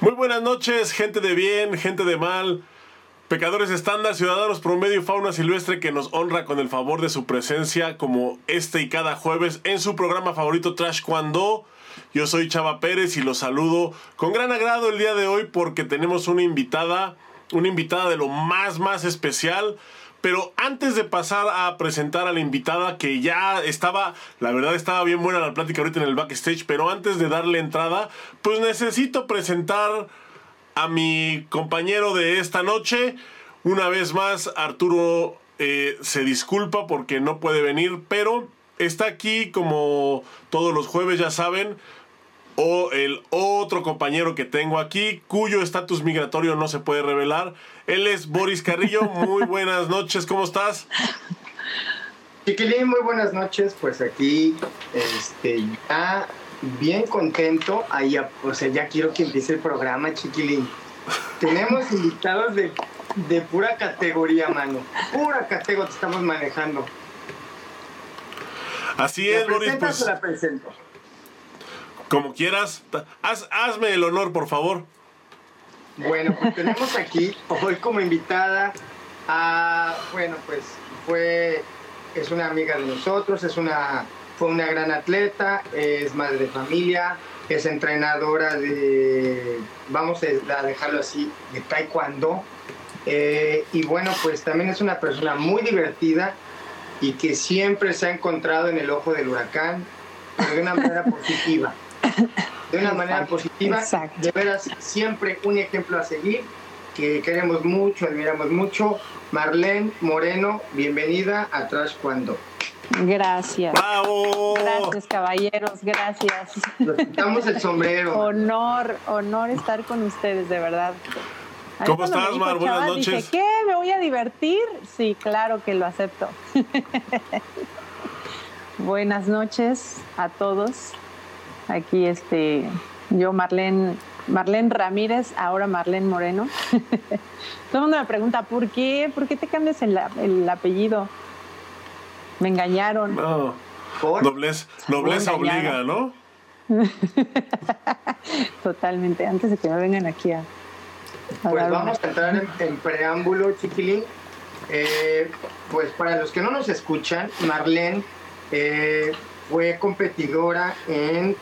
Muy buenas noches, gente de bien, gente de mal, pecadores estándar, ciudadanos promedio, fauna silvestre que nos honra con el favor de su presencia como este y cada jueves en su programa favorito Trash Cuando. Yo soy Chava Pérez y los saludo con gran agrado el día de hoy porque tenemos una invitada, una invitada de lo más, más especial. Pero antes de pasar a presentar a la invitada, que ya estaba, la verdad estaba bien buena la plática ahorita en el backstage, pero antes de darle entrada, pues necesito presentar a mi compañero de esta noche. Una vez más, Arturo eh, se disculpa porque no puede venir, pero está aquí como todos los jueves, ya saben, o el otro compañero que tengo aquí, cuyo estatus migratorio no se puede revelar. Él es Boris Carrillo. Muy buenas noches, ¿cómo estás? Chiquilín, muy buenas noches. Pues aquí, este, ya bien contento. Ahí, o sea, ya quiero que empiece el programa, Chiquilín. Tenemos invitados de, de pura categoría, mano. Pura categoría te estamos manejando. Así es, ¿La Boris. Pues, la presento? Como quieras, haz- hazme el honor, por favor. Bueno, pues tenemos aquí hoy como invitada a, bueno, pues fue, es una amiga de nosotros, es una, fue una gran atleta, es madre de familia, es entrenadora de, vamos a dejarlo así, de taekwondo. Eh, y bueno, pues también es una persona muy divertida y que siempre se ha encontrado en el ojo del huracán, de una manera positiva. De una manera Exacto, positiva, exacto. de veras, siempre un ejemplo a seguir, que queremos mucho, admiramos mucho. Marlene Moreno, bienvenida a Trash Cuando. Gracias. ¡Bravo! Gracias, caballeros, gracias. Nos quitamos el sombrero. Honor, honor estar con ustedes, de verdad. A ¿Cómo estás, dijo Mar? Buenas noches. Dije, ¿qué? ¿Me voy a divertir? Sí, claro que lo acepto. Buenas noches a todos. Aquí este, yo, Marlene, Marlene Ramírez, ahora Marlene Moreno. Todo el mundo me pregunta, ¿por qué? ¿Por qué te cambias el, el apellido? Me engañaron. No, Por- nobleza, nobleza Muy engañada. obliga, ¿no? Totalmente, antes de que me vengan aquí a... a Pues dar una- vamos a entrar en, en preámbulo, chiquilín. Eh, pues para los que no nos escuchan, Marlene eh, fue competidora en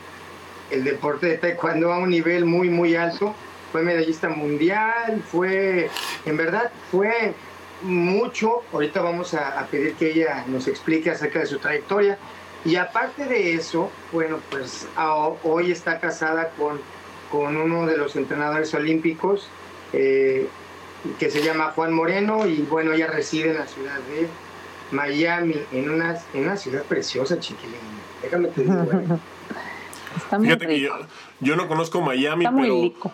el deporte de taekwondo a un nivel muy, muy alto. Fue medallista mundial, fue, en verdad, fue mucho. Ahorita vamos a, pedir que ella nos explique acerca de su trayectoria. Y aparte de eso, bueno, pues hoy está casada con, con uno de los entrenadores olímpicos, eh, que se llama Juan Moreno, y bueno, ella reside en la ciudad de Miami, en una, en una ciudad preciosa, chiquilín. Déjame te digo, eh. Está muy Fíjate que yo, no conozco Miami, Está muy pero, rico.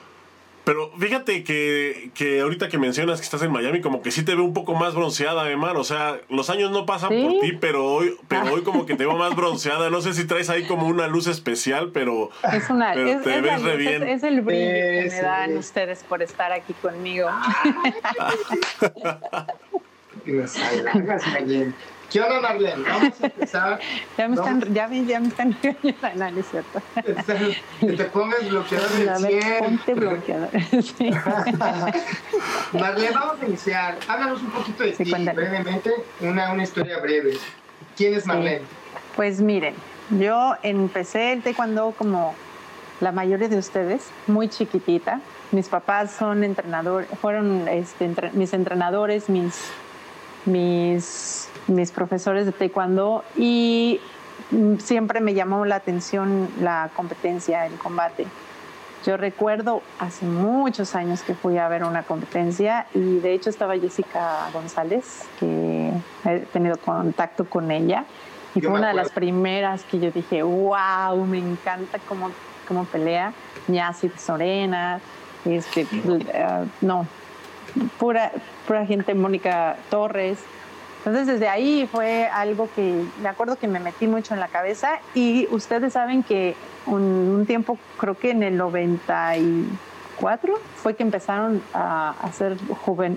pero fíjate que, que ahorita que mencionas que estás en Miami, como que sí te veo un poco más bronceada, Emar. O sea, los años no pasan ¿Sí? por ti, pero hoy, pero hoy como que te veo más bronceada. No sé si traes ahí como una luz especial, pero Es, una, pero es, te es ves re bien. es- es el brillo que me dan ustedes por estar aquí conmigo. ¿Qué onda, Marlene? Vamos a empezar. Ya me están, ya me, ya me están regañando, no, es cierto. Que te pongas bloqueador del ver, 100. ponte bloqueador. Sí. Marlene, vamos a iniciar. Háblanos un poquito de Sí, ti, cuéntame. brevemente, una, una historia breve. ¿Quién es Marlene? Pues miren, yo empecé el taekwondo como la mayoría de ustedes, muy chiquitita. Mis papás son entrenadores, fueron este, entre- mis entrenadores, mis, mis, mis profesores de taekwondo y mm, siempre me llamó la atención la competencia, el combate. Yo recuerdo hace muchos años que fui a ver una competencia y de hecho estaba Jessica González, que he tenido contacto con ella. Y Yo fue una de las primeras que yo dije, wow, me encanta cómo, cómo pelea. Ñasi Sorena, este, eh, no, pura, pura gente, Mónica Torres. Entonces desde ahí fue algo que me acuerdo que me metí mucho en la cabeza y ustedes saben que un, un tiempo, creo que en el 94, fue que empezaron a hacer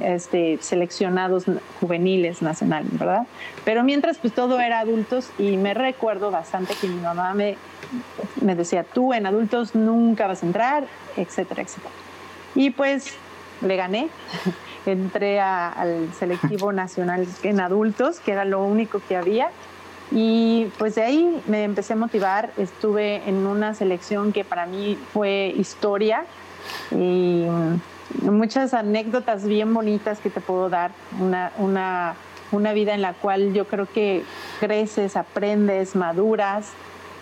este, seleccionados juveniles nacionales, ¿verdad? Pero mientras pues todo era adultos y me recuerdo bastante que mi mamá me, me decía, tú en adultos nunca vas a entrar, etcétera, etcétera. Y pues le gané. Entré al selectivo nacional en adultos, que era lo único que había. Y pues de ahí me empecé a motivar. Estuve en una selección que para mí fue historia y muchas anécdotas bien bonitas que te puedo dar. Una, una, una vida en la cual yo creo que creces, aprendes, maduras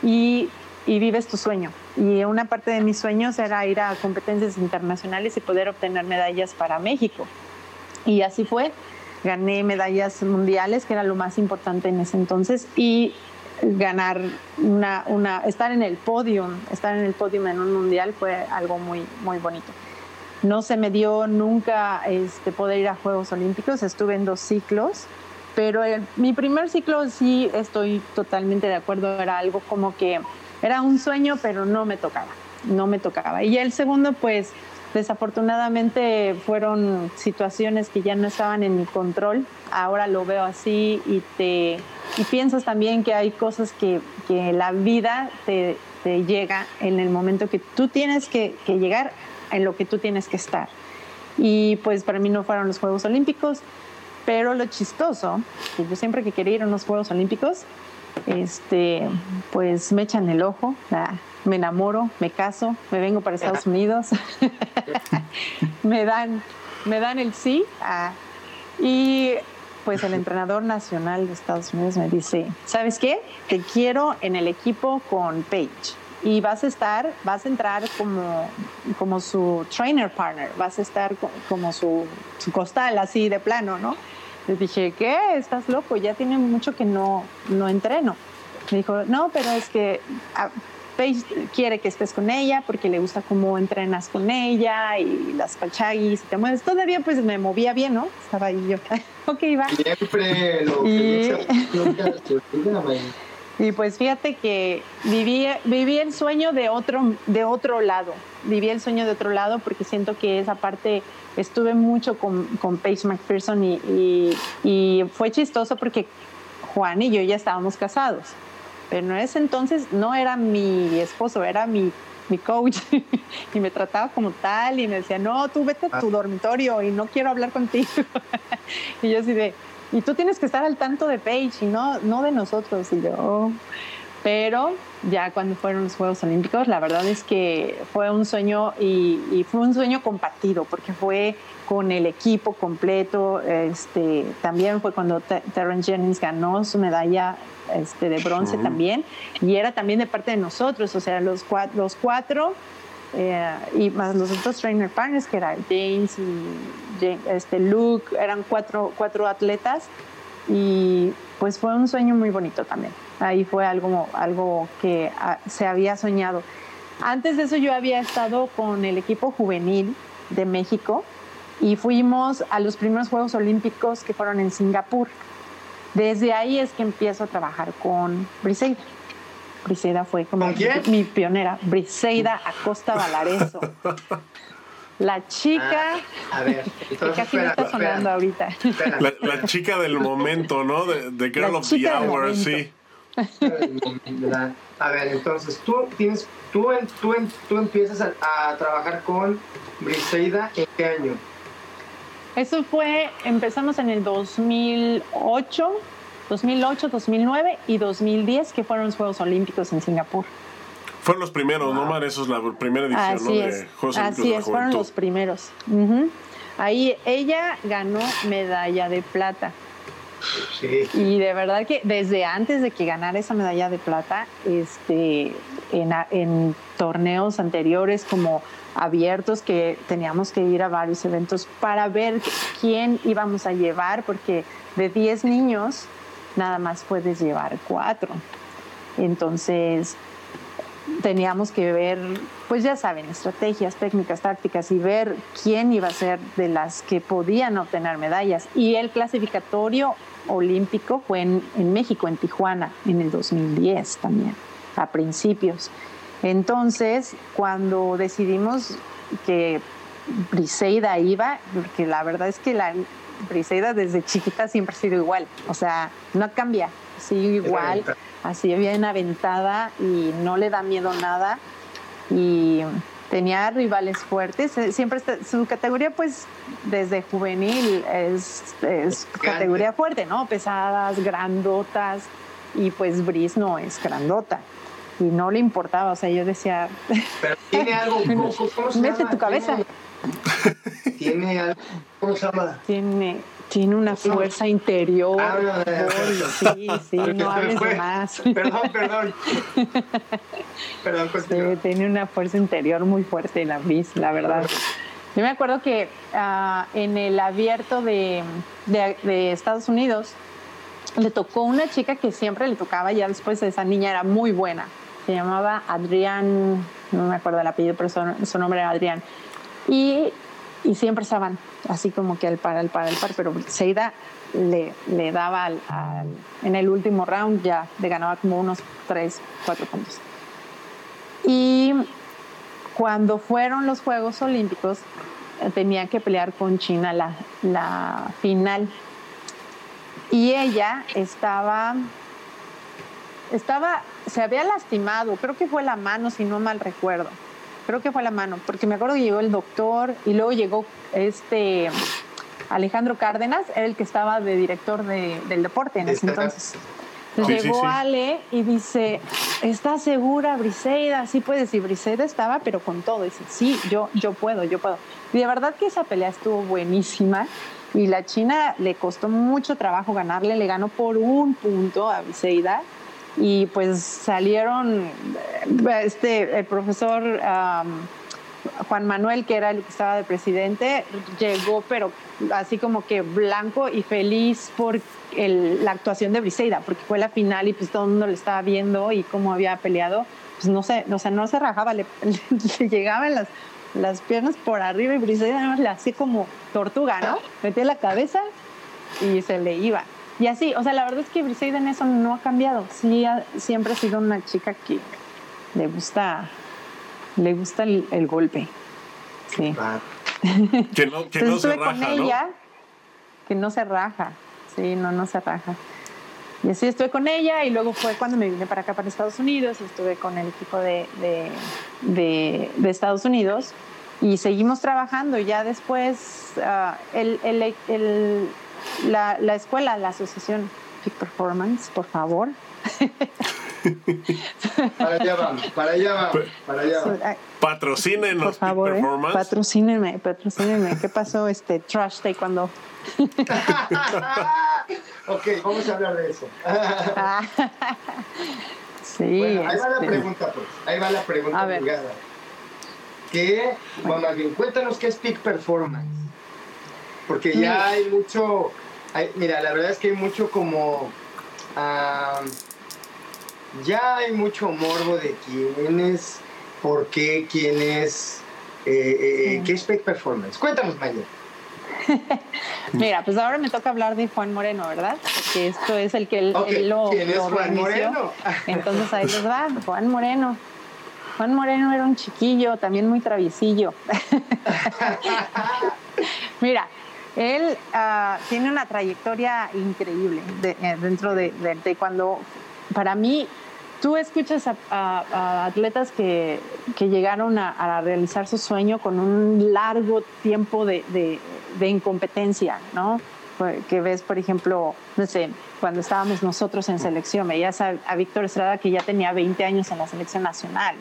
y, y vives tu sueño. Y una parte de mis sueños era ir a competencias internacionales y poder obtener medallas para México. Y así fue. Gané medallas mundiales, que era lo más importante en ese entonces, y ganar una, una, estar en el podio, estar en el podio en un mundial fue algo muy, muy bonito. No se me dio nunca este, poder ir a Juegos Olímpicos, estuve en dos ciclos, pero mi primer ciclo sí estoy totalmente de acuerdo, era algo como que era un sueño, pero no me tocaba, no me tocaba. Y el segundo, pues desafortunadamente fueron situaciones que ya no estaban en mi control, ahora lo veo así y, te, y piensas también que hay cosas que, que la vida te, te, llega en el momento que tú tienes que, que llegar en lo que tú tienes que estar. Y pues para mí no fueron los Juegos Olímpicos, pero lo chistoso, que yo siempre que quería ir a unos Juegos Olímpicos, este, pues me echan el ojo, me enamoro, me caso, me vengo para Estados Unidos, me, dan, me dan el sí. Y pues el entrenador nacional de Estados Unidos me dice, ¿sabes qué? Te quiero en el equipo con Paige y vas a estar, vas a entrar como, como su trainer partner, vas a estar como su, su costal así de plano, ¿no? Le dije, ¿qué? ¿Estás loco? Ya tiene mucho que no, no entreno. Me dijo, no, pero es que ah, Paige quiere que estés con ella porque le gusta cómo entrenas con ella y las pachagis y te mueves. Todavía pues me movía bien, ¿no? Estaba ahí yo. ok, va. Siempre lo que y pues fíjate que viví, viví el sueño de otro, de otro lado. Viví el sueño de otro lado porque siento que esa parte estuve mucho con, con Paige McPherson y, y, fue chistoso porque Juan y yo ya estábamos casados. Pero en ese entonces no era mi esposo, era mi, mi coach y me trataba como tal y me decía, no, tú vete a tu ah. dormitorio y no quiero hablar contigo. y yo así de, y tú tienes que estar al tanto de Paige y no, no de nosotros. Y yo, pero ya cuando fueron los Juegos Olímpicos, la verdad es que fue un sueño y, fue un sueño compartido porque fue con el equipo completo. Este, también fue cuando Terrence Jennings ganó su medalla este, de bronce también y era también de parte de nosotros, o sea, los cuatro, los cuatro eh, y más los otros trainer partners que era James y este Luke, eran cuatro, cuatro atletas y pues fue un sueño muy bonito también. Ahí fue algo, algo que ah, se había soñado. Antes de eso yo había estado con el equipo juvenil de México y fuimos a los primeros Juegos Olímpicos que fueron en Singapur. Desde ahí es que empiezo a trabajar con Briseida. Briseida fue como mi pionera, Briseida Acosta Valareso. La chica. Ah, a ver, entonces, que casi está sonando ahorita. La, chica del momento, ¿no? De, Girl of the Hour, sí. A ver, entonces tú tienes, tú, tú, tú empiezas a, trabajar con Briseida en qué año? Eso fue, empezamos en el 2008 2008, 2009 y 2010, que fueron los Juegos Olímpicos en Singapur. Fueron los primeros, ¿no, Mar? Eso es la primera edición Así ¿no? es. de Juegos Así es, fueron los primeros. Ahí ella ganó medalla de plata. Sí. Y de verdad que desde antes de que ganara esa medalla de plata, este, en, en torneos anteriores como abiertos que teníamos que ir a varios eventos para ver quién íbamos a llevar, porque de 10 niños nada más puedes llevar cuatro. Entonces, teníamos que ver, pues ya saben, estrategias, técnicas, tácticas y ver quién iba a ser de las que podían obtener medallas. Y el clasificatorio olímpico fue en, México, en Tijuana, en el 2010 también, a principios. Entonces, cuando decidimos que Briseida iba, porque la verdad es que la, Briseida desde chiquita siempre ha sido igual, o sea, no cambia, sigue igual, así bien aventada y no le da miedo nada y tenía rivales fuertes. Eh, siempre su categoría, pues, desde juvenil es, es categoría fuerte, ¿no? Pesadas, grandotas. Y pues Brice no es grandota. Y no le importaba, o sea, yo decía. Pero tiene algo. ¿cómo, se Mete tu cabeza. Tiene, algo. ¿Cómo se llama? Tiene tiene una fuerza interior. Ah, sí, sí, no hables de más. Perdón, perdón. perdón, sí, tiene una fuerza interior muy fuerte la Brice, la verdad. Yo me acuerdo que uh, en el abierto de, de, de, Estados Unidos le tocó una chica que siempre le tocaba, ya después esa niña era muy buena. Se llamaba Adrián, no me acuerdo el apellido, pero su, nombre era Adrián. Y y siempre estaban así como que al par, al par, al par, pero Seida le, le daba al, en el último round ya le ganaba como unos 3, 4 puntos. Y cuando fueron los Juegos Olímpicos, eh, tenía que pelear con China la, la final. Y ella estaba, estaba, se había lastimado, creo que fue la mano, si no mal recuerdo creo que fue la mano, porque me acuerdo que llegó el doctor y luego llegó este Alejandro Cárdenas, era el que estaba de director del deporte en ese entonces. Entonces llegó Ale y dice, ¿estás segura, Briseida? Sí puedes. Y Briseida estaba, pero con todo. Dice, sí, yo, yo puedo, yo puedo. Y de verdad que esa pelea estuvo buenísima. Y la China le costó mucho trabajo ganarle. Le ganó por un punto a Briseida y pues salieron, este, el profesor Juan Manuel, que era el que estaba de presidente, llegó pero así como que blanco y feliz por el, la actuación de Briseida, porque fue la final y pues todo el mundo le estaba viendo y cómo había peleado, pues no sé, o sea, no se rajaba, le, le llegaban las, las piernas por arriba y Briseida le hacía como tortuga, ¿no? Metía la cabeza y se le iba. Y así, o sea, la verdad es que Briseida en eso no ha cambiado. Sí, siempre ha sido una chica que le gusta, le gusta el, golpe. Sí. Que no, que no se raja, con ella, que no se raja. Sí, no, no se raja. Y así estuve con ella y luego fue cuando me vine para acá, para Estados Unidos, estuve con el equipo de, de, de, Estados Unidos y seguimos trabajando. Y ya después uh, el, el, el, la, la escuela, la asociación Peak Performance, por favor. para allá vamos, para allá vamos, para allá vamos. Patrocínenos, por favor, Peak ¿eh? Performance. patrocínenme, patrocínenme. ¿Qué pasó este trash cuando ok, vamos a hablar de eso. sí. Bueno, ahí va la este. pregunta, pues. Ahí va la pregunta a ver. ¿Qué, bueno, cuéntanos qué es Peak Performance porque ya hay mucho, mira, la verdad es que hay mucho como, ya hay mucho morbo de quién es, por qué, quién es, eh, eh, qué es Peak Performance. Cuéntanos, Maya. Mira, pues ahora me toca hablar de Juan Moreno, ¿verdad? Porque esto es el que él, lo, ¿Quién es Juan Moreno? Entonces ahí les va, Juan Moreno. Juan Moreno era un chiquillo, también muy traviesillo. Mira, él uh, tiene una trayectoria increíble de, eh, dentro de, de, cuando, para mí, tú escuchas a, a, atletas que, que llegaron a, a, realizar su sueño con un largo tiempo de, de, incompetencia, ¿no? Que ves, por ejemplo, no sé, cuando estábamos nosotros en selección, veías a, a Víctor Estrada que ya tenía 20 años en la selección nacional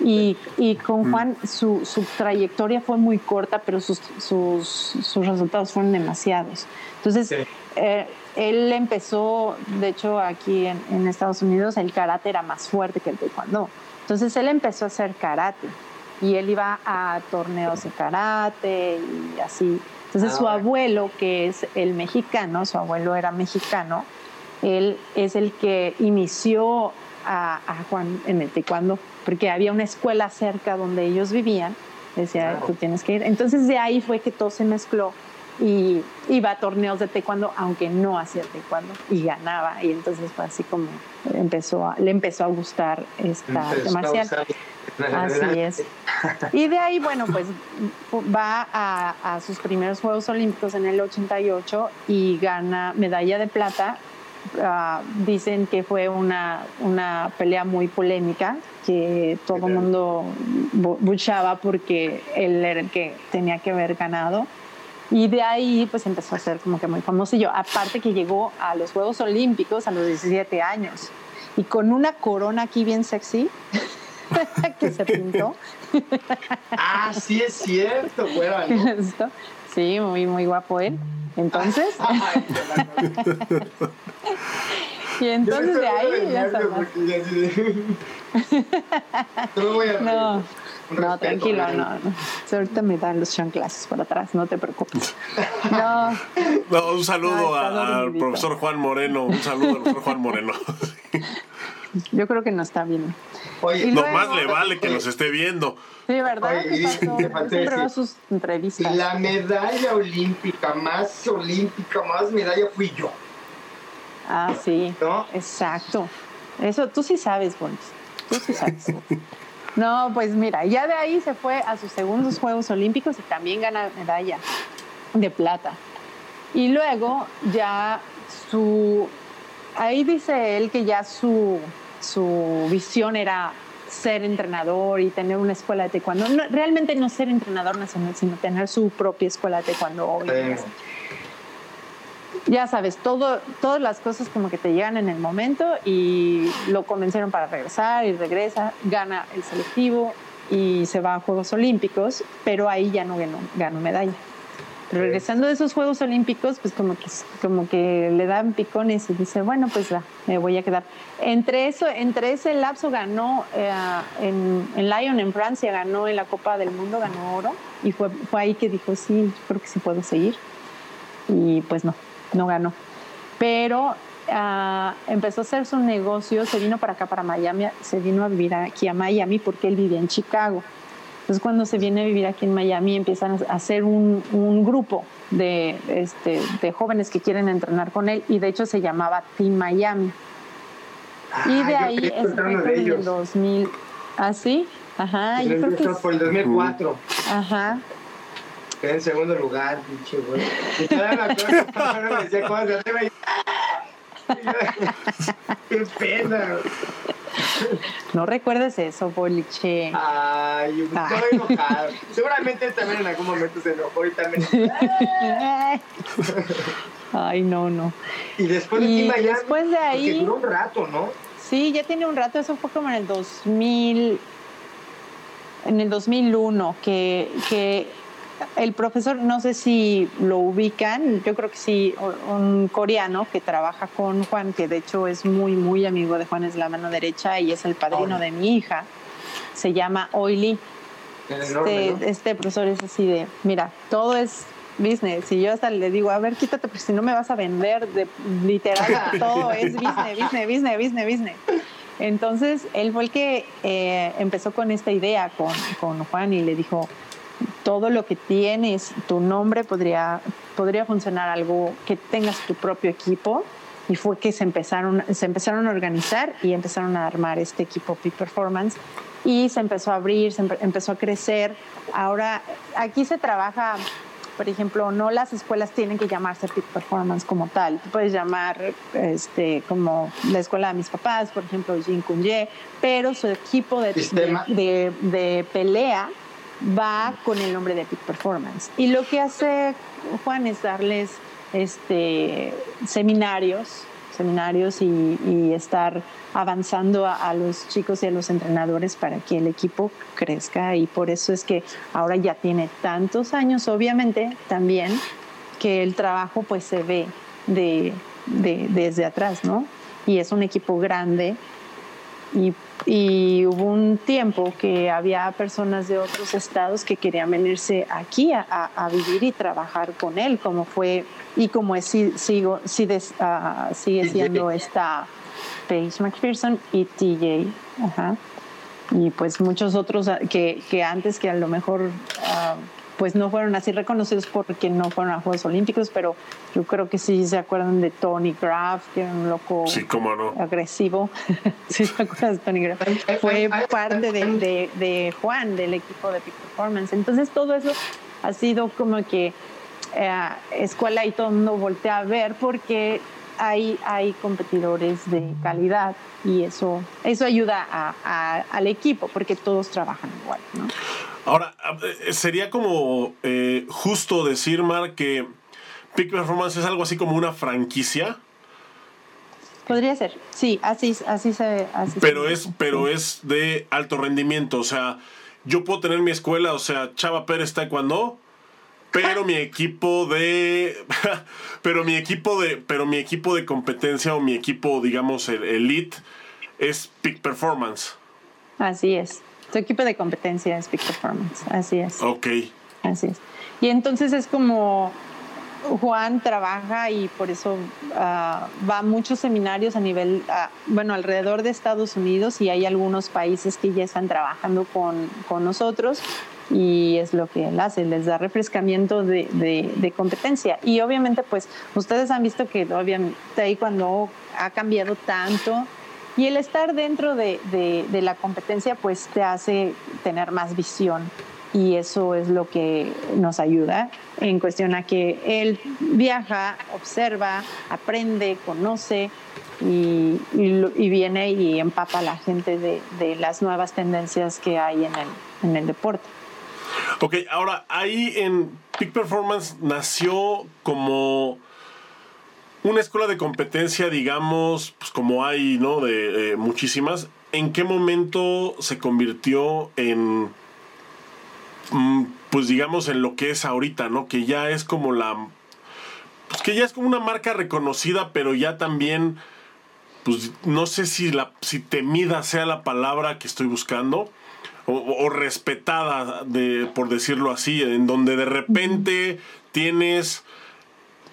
y, y con mm. Juan su, su, trayectoria fue muy corta, pero sus, sus, sus resultados fueron demasiados. Entonces, eh, él empezó, de hecho, aquí en, en, Estados Unidos el karate era más fuerte que el taekwondo. Entonces, él empezó a hacer karate y él iba a torneos de karate y así. Entonces, su ah, abuelo, que es el mexicano, su abuelo era mexicano, él es el que inició a, a Juan en el taekwondo porque había una escuela cerca donde ellos vivían. Decía, tú tienes que ir. Entonces de ahí fue que todo se mezcló y iba a torneos de taekwondo, aunque no hacía taekwondo, y ganaba. Y entonces fue así como empezó a, le empezó a gustar esta arte marcial. Así es. Y de ahí, bueno, pues va a, a, sus primeros Juegos Olímpicos en el 88 y gana medalla de plata ah, dicen que fue una, una pelea muy polémica, que todo el mundo buchaba porque él era el que tenía que haber ganado. Y de ahí pues empezó a ser como que muy famoso. Y yo, aparte que llegó a los Juegos Olímpicos a los 17 años y con una corona aquí bien sexy que se pintó. ah, sí es cierto, Sí, muy, muy guapo él. Entonces. y entonces de ahí ya a No, no tranquilo, no, no. Ahorita me dan los chanclas por atrás, no te preocupes. No. no un saludo al profesor Juan Moreno. Un saludo al profesor Juan Moreno. Yo creo que no está bien. Oye, no más le vale que nos esté viendo. Sí, ¿verdad? Siempre sus entrevistas. La medalla olímpica, más olímpica, más medalla fui yo. Ah, sí. ¿No? Exacto. Eso tú sí sabes, Boris. Tú sí sabes. no, pues mira, ya de ahí se fue a sus segundos Juegos Olímpicos y también gana medalla de plata. Y luego ya su... Ahí dice él que ya su su visión era ser entrenador y tener una escuela de taekwondo. realmente no ser entrenador nacional, sino tener su propia escuela de taekwondo. Ya sabes, todo, todas las cosas como que te llegan en el momento y lo convencieron para regresar y regresa, gana el selectivo y se va a Juegos Olímpicos, pero ahí ya no ganó, ganó medalla regresando de esos Juegos Olímpicos, pues como que, como que le dan picones y dice, bueno, pues ya, me voy a quedar. Entre, eso, entre ese lapso ganó eh, en, en, Lyon, en Francia, ganó en la Copa del Mundo, ganó oro. Y fue, fue ahí que dijo, sí, creo que sí puedo seguir. Y pues no, no ganó. Pero ah, empezó a hacer su negocio, se vino para acá, para Miami, se vino a vivir aquí a Miami porque él vivía en Chicago. Entonces cuando se viene a vivir aquí en Miami empiezan a hacer un, un grupo de, este, de jóvenes que quieren entrenar con él y de hecho se llamaba Team Miami. y de ahí es en el 2000. ¿Ah, sí? Ajá. Yo creo que es... por el 2004. Ajá. Quedé en segundo lugar, pinche güey. Y todavía me acuerdo me decía cosas de Qué pena. No recuerdes eso, Boliche. Ay, estoy enojado. Seguramente él también en algún momento se enojó y también. Ay, no, no. Y después de y después de ahí. duró un rato, ¿no? Sí, ya tiene un rato. Eso fue como en el 2000. En el 2001, que, que el profesor, no sé si lo ubican, yo creo que sí, un coreano que trabaja con Juan, que de hecho es muy, muy amigo de Juan, es la mano derecha y es el padrino de mi hija, se llama Oily. Este, este profesor es así de, mira, todo es business. Y yo hasta le digo, a ver, quítate, porque si no me vas a vender, de, literal, todo es business, business, business, business, business. Entonces, él fue el que eh, empezó con esta idea con, con Juan y le dijo, todo lo que tienes, tu nombre podría, podría funcionar algo que tengas tu propio equipo. Y fue que se empezaron, se empezaron a organizar y empezaron a armar este equipo Peak Performance. Y se empezó a abrir, se empezó a crecer. Ahora, aquí se trabaja por ejemplo, no las escuelas tienen que llamarse Peak Performance como tal. Tú puedes llamar este, como la escuela de mis papás, por ejemplo, Jin Kunye, pero su equipo de, de, de, pelea va con el nombre de Peak Performance. Y lo que hace Juan es darles este, seminarios, seminarios y, estar avanzando a, los chicos y a los entrenadores para que el equipo crezca y por eso es que ahora ya tiene tantos años, obviamente también que el trabajo pues se ve de, de, desde atrás, ¿no? Y es un equipo grande y, hubo un tiempo que había personas de otros estados que querían venirse aquí a, vivir y trabajar con él, como fue y como es, sigo, ah, sigue siendo esta Paige McPherson y TJ. Y pues muchos otros ah, que, que antes que a lo mejor ah, pues no fueron así reconocidos porque no fueron a Juegos Olímpicos, pero yo creo que sí se acuerdan de Tony Graff, que era un loco agresivo. sí, se acuerdan de Tony Graff. Fue parte de, de, Juan, del equipo de Peak Performance. Entonces todo eso ha sido como que eh, escuela y todo el mundo voltea a ver porque hay, hay competidores de calidad y eso, eso ayuda a, al equipo porque todos trabajan igual. ¿no? Ahora, eh, sería como eh, justo decir, Mar, que Peak Performance es algo así como una franquicia. Podría ser, sí, así, así se. Así pero es, pero es de alto rendimiento. O sea, yo puedo tener mi escuela, o sea, Chava Pérez Taekwondo, pero mi equipo de. pero mi equipo de. Pero mi equipo de competencia o mi equipo, digamos, el elite, es Peak Performance. Así es. Tu equipo de competencia es Peak Performance. Así es. Ok. Así es. Y entonces es como Juan trabaja y por eso ah, va a muchos seminarios a nivel, ah, bueno, alrededor de Estados Unidos y hay algunos países que ya están trabajando con, con nosotros y es lo que él hace, les da refrescamiento de, de, competencia. Y obviamente, pues ustedes han visto que obviamente ahí cuando ha cambiado tanto y el estar dentro de, de la competencia, pues te hace tener más visión y eso es lo que nos ayuda en cuestión a que él viaja, observa, aprende, conoce y, viene y empapa a la gente de, las nuevas tendencias que hay en el, en el deporte. Ok, ahora ahí en Peak Performance nació como una escuela de competencia, digamos, pues como hay, ¿no? De muchísimas. ¿En qué momento se convirtió en Mm, pues digamos en lo que es ahorita, ¿no? Que ya es como la... Pues que ya es como una marca reconocida, pero ya también, pues no sé si, la, si temida sea la palabra que estoy buscando, o, respetada, de, por decirlo así, en donde de repente tienes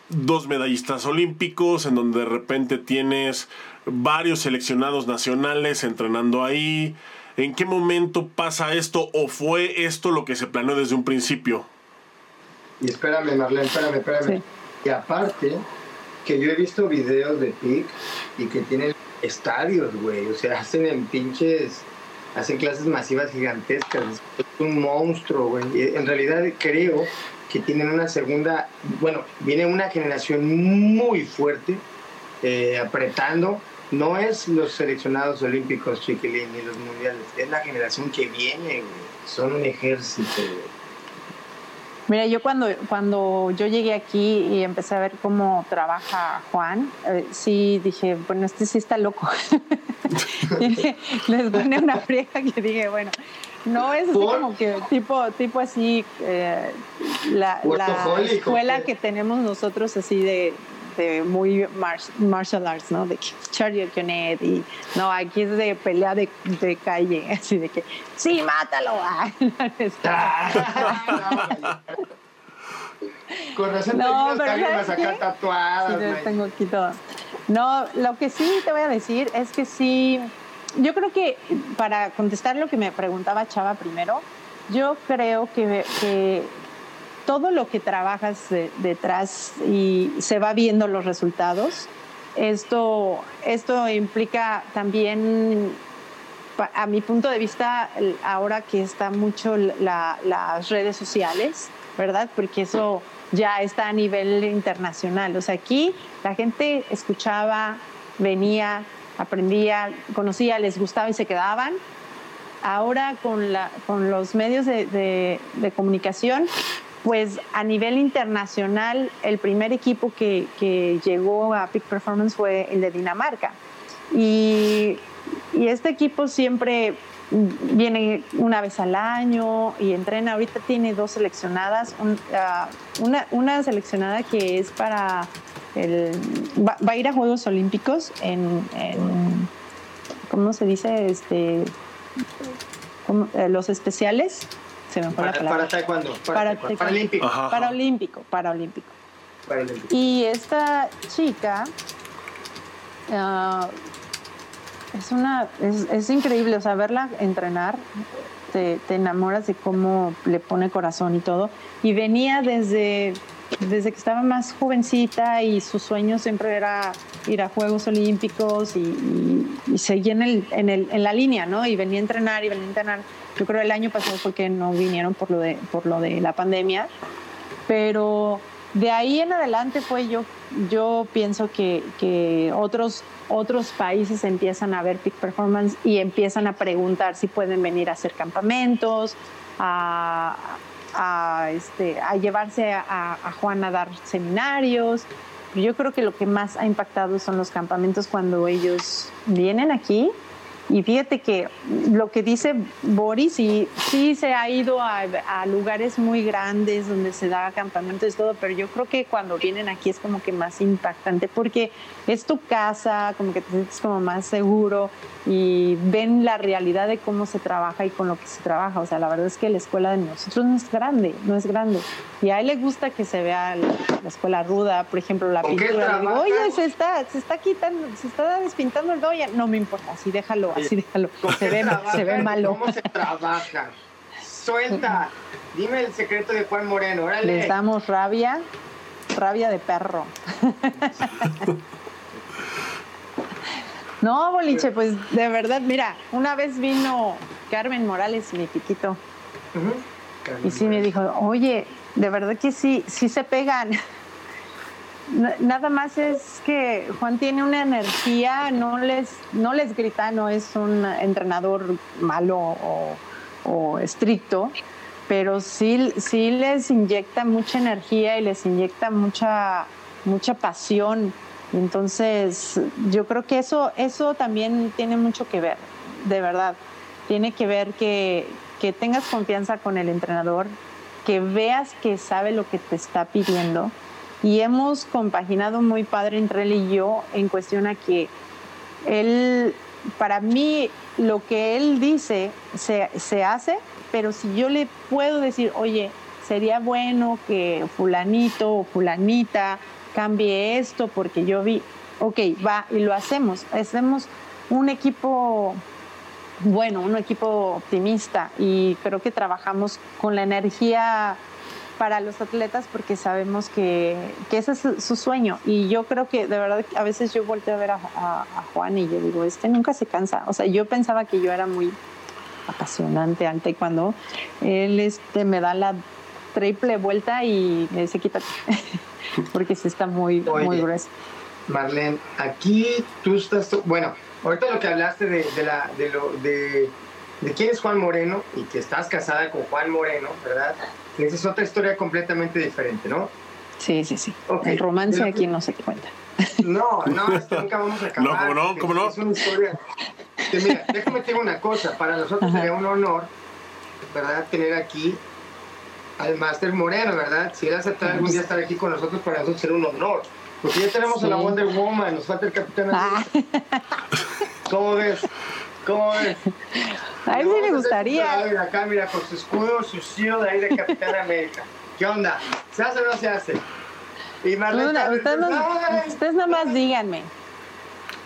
dos medallistas olímpicos, en donde de repente tienes varios seleccionados nacionales entrenando ahí, ¿En qué momento pasa esto o fue esto lo que se planeó desde un principio? Y espérame, Marlene, espérame, espérame. Y aparte, que yo he visto videos de PIC y que tienen estadios, güey. O sea, hacen en pinches, hacen clases masivas gigantescas. Es un monstruo, güey. En realidad creo que tienen una segunda, bueno, viene una generación muy fuerte, eh, apretando. No es los seleccionados olímpicos, chiquilín, ni los mundiales, es la generación que viene, Son un ejército, Mira, yo cuando, cuando yo llegué aquí y empecé a ver cómo trabaja Juan, eh, sí dije, bueno, este sí está loco. Les pone una friega que dije, bueno, no es así como que tipo, tipo así, eh, la, la escuela que tenemos nosotros así de, muy martial arts, ¿no? De Charlie Kenneth y no, aquí es de pelea de, de calle, así de que sí, mátalo. Con razón no, pero acá tatuadas. Sí, tengo aquí todo. No, lo que sí te voy a decir es que sí, yo creo que para contestar lo que me preguntaba Chava primero, yo creo que, que todo lo que trabajas detrás y se va viendo los resultados. Esto, esto implica también, a mi punto de vista, ahora que está mucho las redes sociales, ¿verdad? Porque eso ya está a nivel internacional. O sea, aquí la gente escuchaba, venía, aprendía, conocía, les gustaba y se quedaban. Ahora con, la, con los medios de, de comunicación pues a nivel internacional el primer equipo que, que, llegó a Peak Performance fue el de Dinamarca. Y, y, este equipo siempre viene una vez al año y entrena. Ahorita tiene dos seleccionadas, ah, una, una, seleccionada que es para el... Va, a ir a Juegos Olímpicos en, en ¿cómo se dice? Este, eh, los especiales para, Para taekwondo. Para, para paralímpico. Paralímpico, paralímpico. Y esta chica ah, es una es, increíble, o sea, verla entrenar, te, te, enamoras de cómo le pone corazón y todo. Y venía desde, desde que estaba más jovencita y su sueño siempre era ir a Juegos Olímpicos y, y, en, el, en, el, en la línea, ¿no? Y venía a entrenar y venía a entrenar yo creo el año pasado porque no vinieron por lo de, por lo de la pandemia, pero de ahí en adelante fue yo, yo pienso que, que otros, otros países empiezan a ver peak performance y empiezan a preguntar si pueden venir a hacer campamentos, a, a, este, a llevarse a, a Juan a dar seminarios. Yo creo que lo que más ha impactado son los campamentos cuando ellos vienen aquí y fíjate que lo que dice Boris, sí, sí se ha ido a, a, lugares muy grandes donde se da campamentos y todo, pero yo creo que cuando vienen aquí es como que más impactante porque es tu casa, como que te sientes como más seguro y ven la realidad de cómo se trabaja y con lo que se trabaja. O sea, la verdad es que la escuela de nosotros no es grande, no es grande. Y a él le gusta que se vea la, la escuela ruda, por ejemplo, la pintura. Digo, Oye, se está, se está quitando, se está despintando el doya. No me importa, así déjalo, así déjalo. Se ve, se ve malo. ¿Cómo se trabaja? Suelta. Dime el secreto de Juan Moreno. Órale. Les damos rabia, rabia de perro. No, boliche, pues de verdad, mira, una vez vino Carmen Morales, mi piquito, uh -huh. y sí me dijo, oye, de verdad que sí, sí se pegan. Nada más es que Juan tiene una energía, no les, no les grita, no es un entrenador malo o, o estricto, pero sí, sí les inyecta mucha energía y les inyecta mucha, mucha pasión. Entonces, yo creo que eso, eso también tiene mucho que ver, de verdad. Tiene que ver que, que tengas confianza con el entrenador, que veas que sabe lo que te está pidiendo. Y hemos compaginado muy padre entre él y yo en cuestión a que él, para mí, lo que él dice se, se hace, pero si yo le puedo decir, oye, sería bueno que fulanito o fulanita cambie esto porque yo vi, ok, va y lo hacemos. Hacemos un equipo bueno, un equipo optimista y creo que trabajamos con la energía para los atletas porque sabemos que, que ese es su sueño y yo creo que de verdad a veces yo volteo a ver a, Juan y yo digo, este nunca se cansa. O sea, yo pensaba que yo era muy apasionante al taekwondo. Él este, me da la triple vuelta y me dice, quítate. porque sí está muy, Oye, muy grueso. Marlene, aquí tú estás, bueno, ahorita lo que hablaste de, de la, de, lo, de, de, quién es Juan Moreno y que estás casada con Juan Moreno, ¿verdad? Esa es otra historia completamente diferente, ¿no? Sí, sí, sí. Okay. El romance aquí no se cuenta. No, no, es que nunca vamos a acabar. No, ¿cómo no? ¿Cómo no? Es una historia. Que mira, déjame decir una cosa. Para nosotros Ajá. sería un honor, ¿verdad? Tener aquí al Máster Moreno, ¿verdad? Si él aceptara algún día estar aquí con nosotros, para nosotros sería un honor. Porque ya tenemos sí. a la Wonder Woman, nos falta el Capitán ah. ¿Cómo ves? ¿Cómo ves? A él sí le gustaría. Acá, mira, con su escudo, su shield ahí de Capitán América. ¿Qué onda? ¿Se hace o no se hace? Y Marlene, no, ustedes, no, ustedes nada más díganme.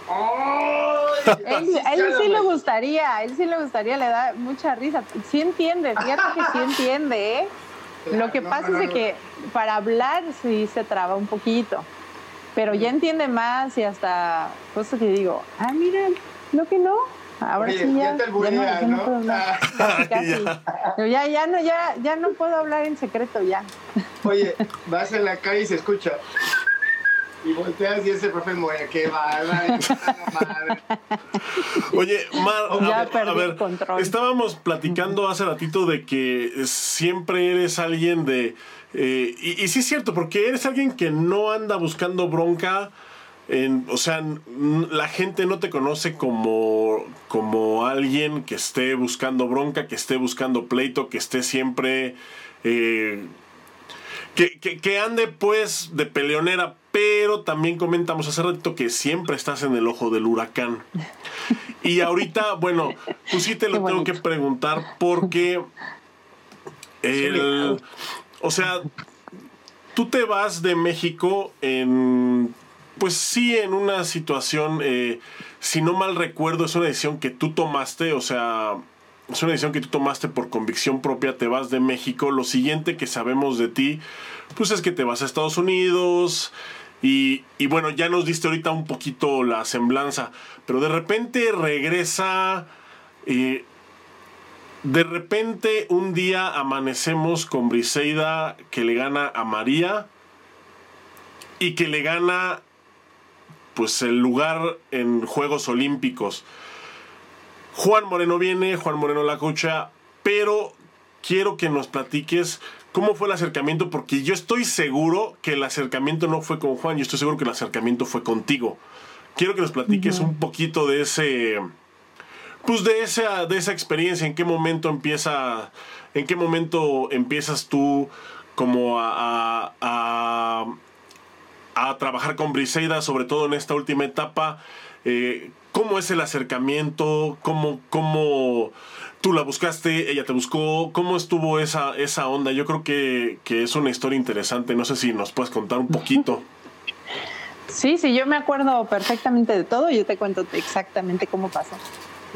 Oh, él, él sí le gustaría, él sí le gustaría, le da mucha risa. Sí entiende, fíjate que sí entiende, ¿eh? Lo que pasa no, no, es de que para hablar sí se traba un poquito, pero ya entiende más y hasta cosas que digo, ah, mira, no que no. Ahora Oye, sí ya, ya, ya, no, ya no puedo hablar. Casi, casi. ya, ya, no, ya, ya no puedo hablar en secreto ya. Oye, vas en la calle y se escucha. Y volteas y ese profe muere, qué bárbaro. Oye, Mar, a, ver, a ver estábamos platicando hace ratito de que siempre eres alguien de... Eh, y, y, sí es cierto, porque eres alguien que no anda buscando bronca. En, o sea, la gente no te conoce como, como alguien que esté buscando bronca, que esté buscando pleito, que esté siempre... Eh, que, que, que, ande pues de peleonera, pero también comentamos hace rato que siempre estás en el ojo del huracán. Y ahorita, bueno, pues sí te lo tengo que preguntar porque el, o sea, tú te vas de México en, pues sí, en una situación, eh, si no mal recuerdo, es una decisión que tú tomaste, o sea, es una decisión que tú tomaste por convicción propia, te vas de México. Lo siguiente que sabemos de ti, pues es que te vas a Estados Unidos. Y, bueno, ya nos diste ahorita un poquito la semblanza, pero de repente regresa. Eh, de repente un día amanecemos con Briseida que le gana a María y que le gana pues el lugar en Juegos Olímpicos. Juan Moreno viene, Juan Moreno la cocha, pero quiero que nos platiques cómo fue el acercamiento, porque yo estoy seguro que el acercamiento no fue con Juan, yo estoy seguro que el acercamiento fue contigo. Quiero que nos platiques un poquito de ese, pues de esa, de esa experiencia, en qué momento empieza, en qué momento empiezas tú como a, a, a, trabajar con Briseida, sobre todo en esta última etapa. Eh, ¿Cómo es el acercamiento? ¿Cómo, cómo tú la buscaste? ¿Ella te buscó? ¿Cómo estuvo esa, esa onda? Yo creo que, que es una historia interesante. No sé si nos puedes contar un poquito. Sí, sí, yo me acuerdo perfectamente de todo. Yo te cuento exactamente cómo pasó.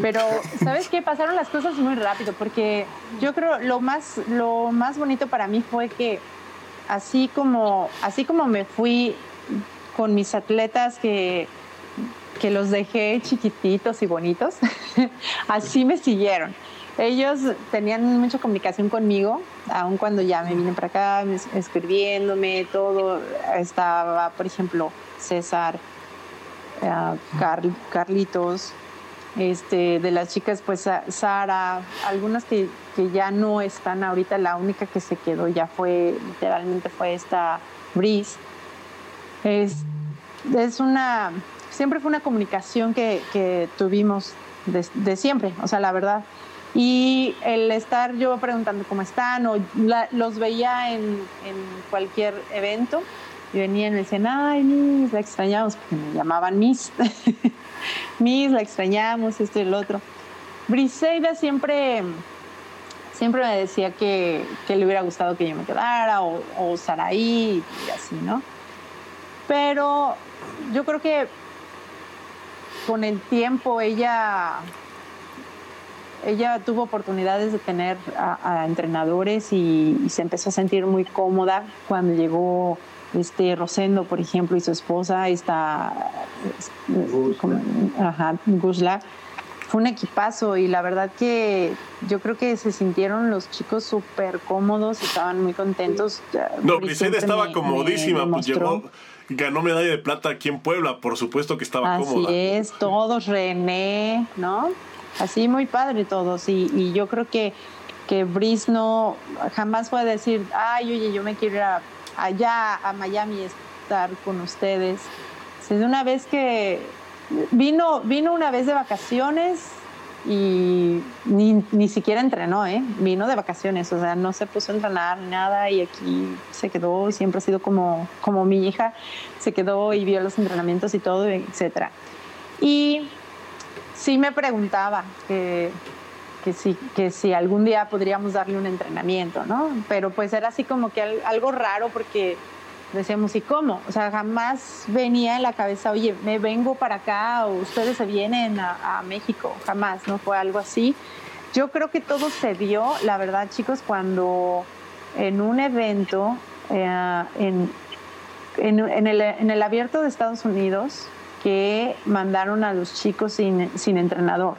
Pero, ¿sabes qué? Pasaron las cosas muy rápido porque yo creo lo más, lo más bonito para mí fue que así como, así como me fui con mis atletas que, que los dejé chiquititos y bonitos, así me siguieron. Ellos tenían mucha comunicación conmigo, aun cuando ya me vine para acá, escribiéndome, todo. Estaba, por ejemplo, César, uh, Carlitos, este, de las chicas, pues Sara, algunas que, que, ya no están ahorita, la única que se quedó ya fue, literalmente fue esta Breeze. Es, es una, siempre fue una comunicación que, que tuvimos de, siempre, o sea, la verdad. Y el estar yo preguntando cómo están, o los veía en, en cualquier evento, y venían y me decían, ay, Miss, la extrañamos, porque me llamaban Miss. Miss, la extrañamos, esto y el otro. Briseida siempre, siempre me decía que, que, le hubiera gustado que yo me quedara, o, o y así, ¿no? Pero yo creo que con el tiempo ella ella tuvo oportunidades de tener a, a entrenadores y, y, se empezó a sentir muy cómoda cuando llegó este Rosendo, por ejemplo, y su esposa, esta ajá, Gusla, fue un equipazo y la verdad que yo creo que se sintieron los chicos súper cómodos, estaban muy contentos. No, Briseida estaba comodísima, pues llegó, ganó medalla de plata aquí en Puebla, por supuesto que estaba Así cómoda. Así es, todos, René, ¿no? Así muy padre todos y, y yo creo que que Brice no jamás fue a decir, ay, oye, yo me quiero ir a allá a Miami estar con ustedes. de una vez que vino, vino una vez de vacaciones y ni, ni, siquiera entrenó, ¿eh? Vino de vacaciones, o sea, no se puso a entrenar nada y aquí se quedó siempre ha sido como, como mi hija, se quedó y vio los entrenamientos y todo, etcétera. Y sí me preguntaba que, que si, que si algún día podríamos darle un entrenamiento, ¿no? Pero pues era así como que algo raro porque decíamos, ¿y cómo? O sea, jamás venía en la cabeza, oye, me vengo para acá o ustedes se vienen a, México, jamás, ¿no? Fue algo así. Yo creo que todo se dio, la verdad, chicos, cuando en un evento, eh, en, el, en, el, abierto de Estados Unidos, que mandaron a los chicos sin, sin entrenador.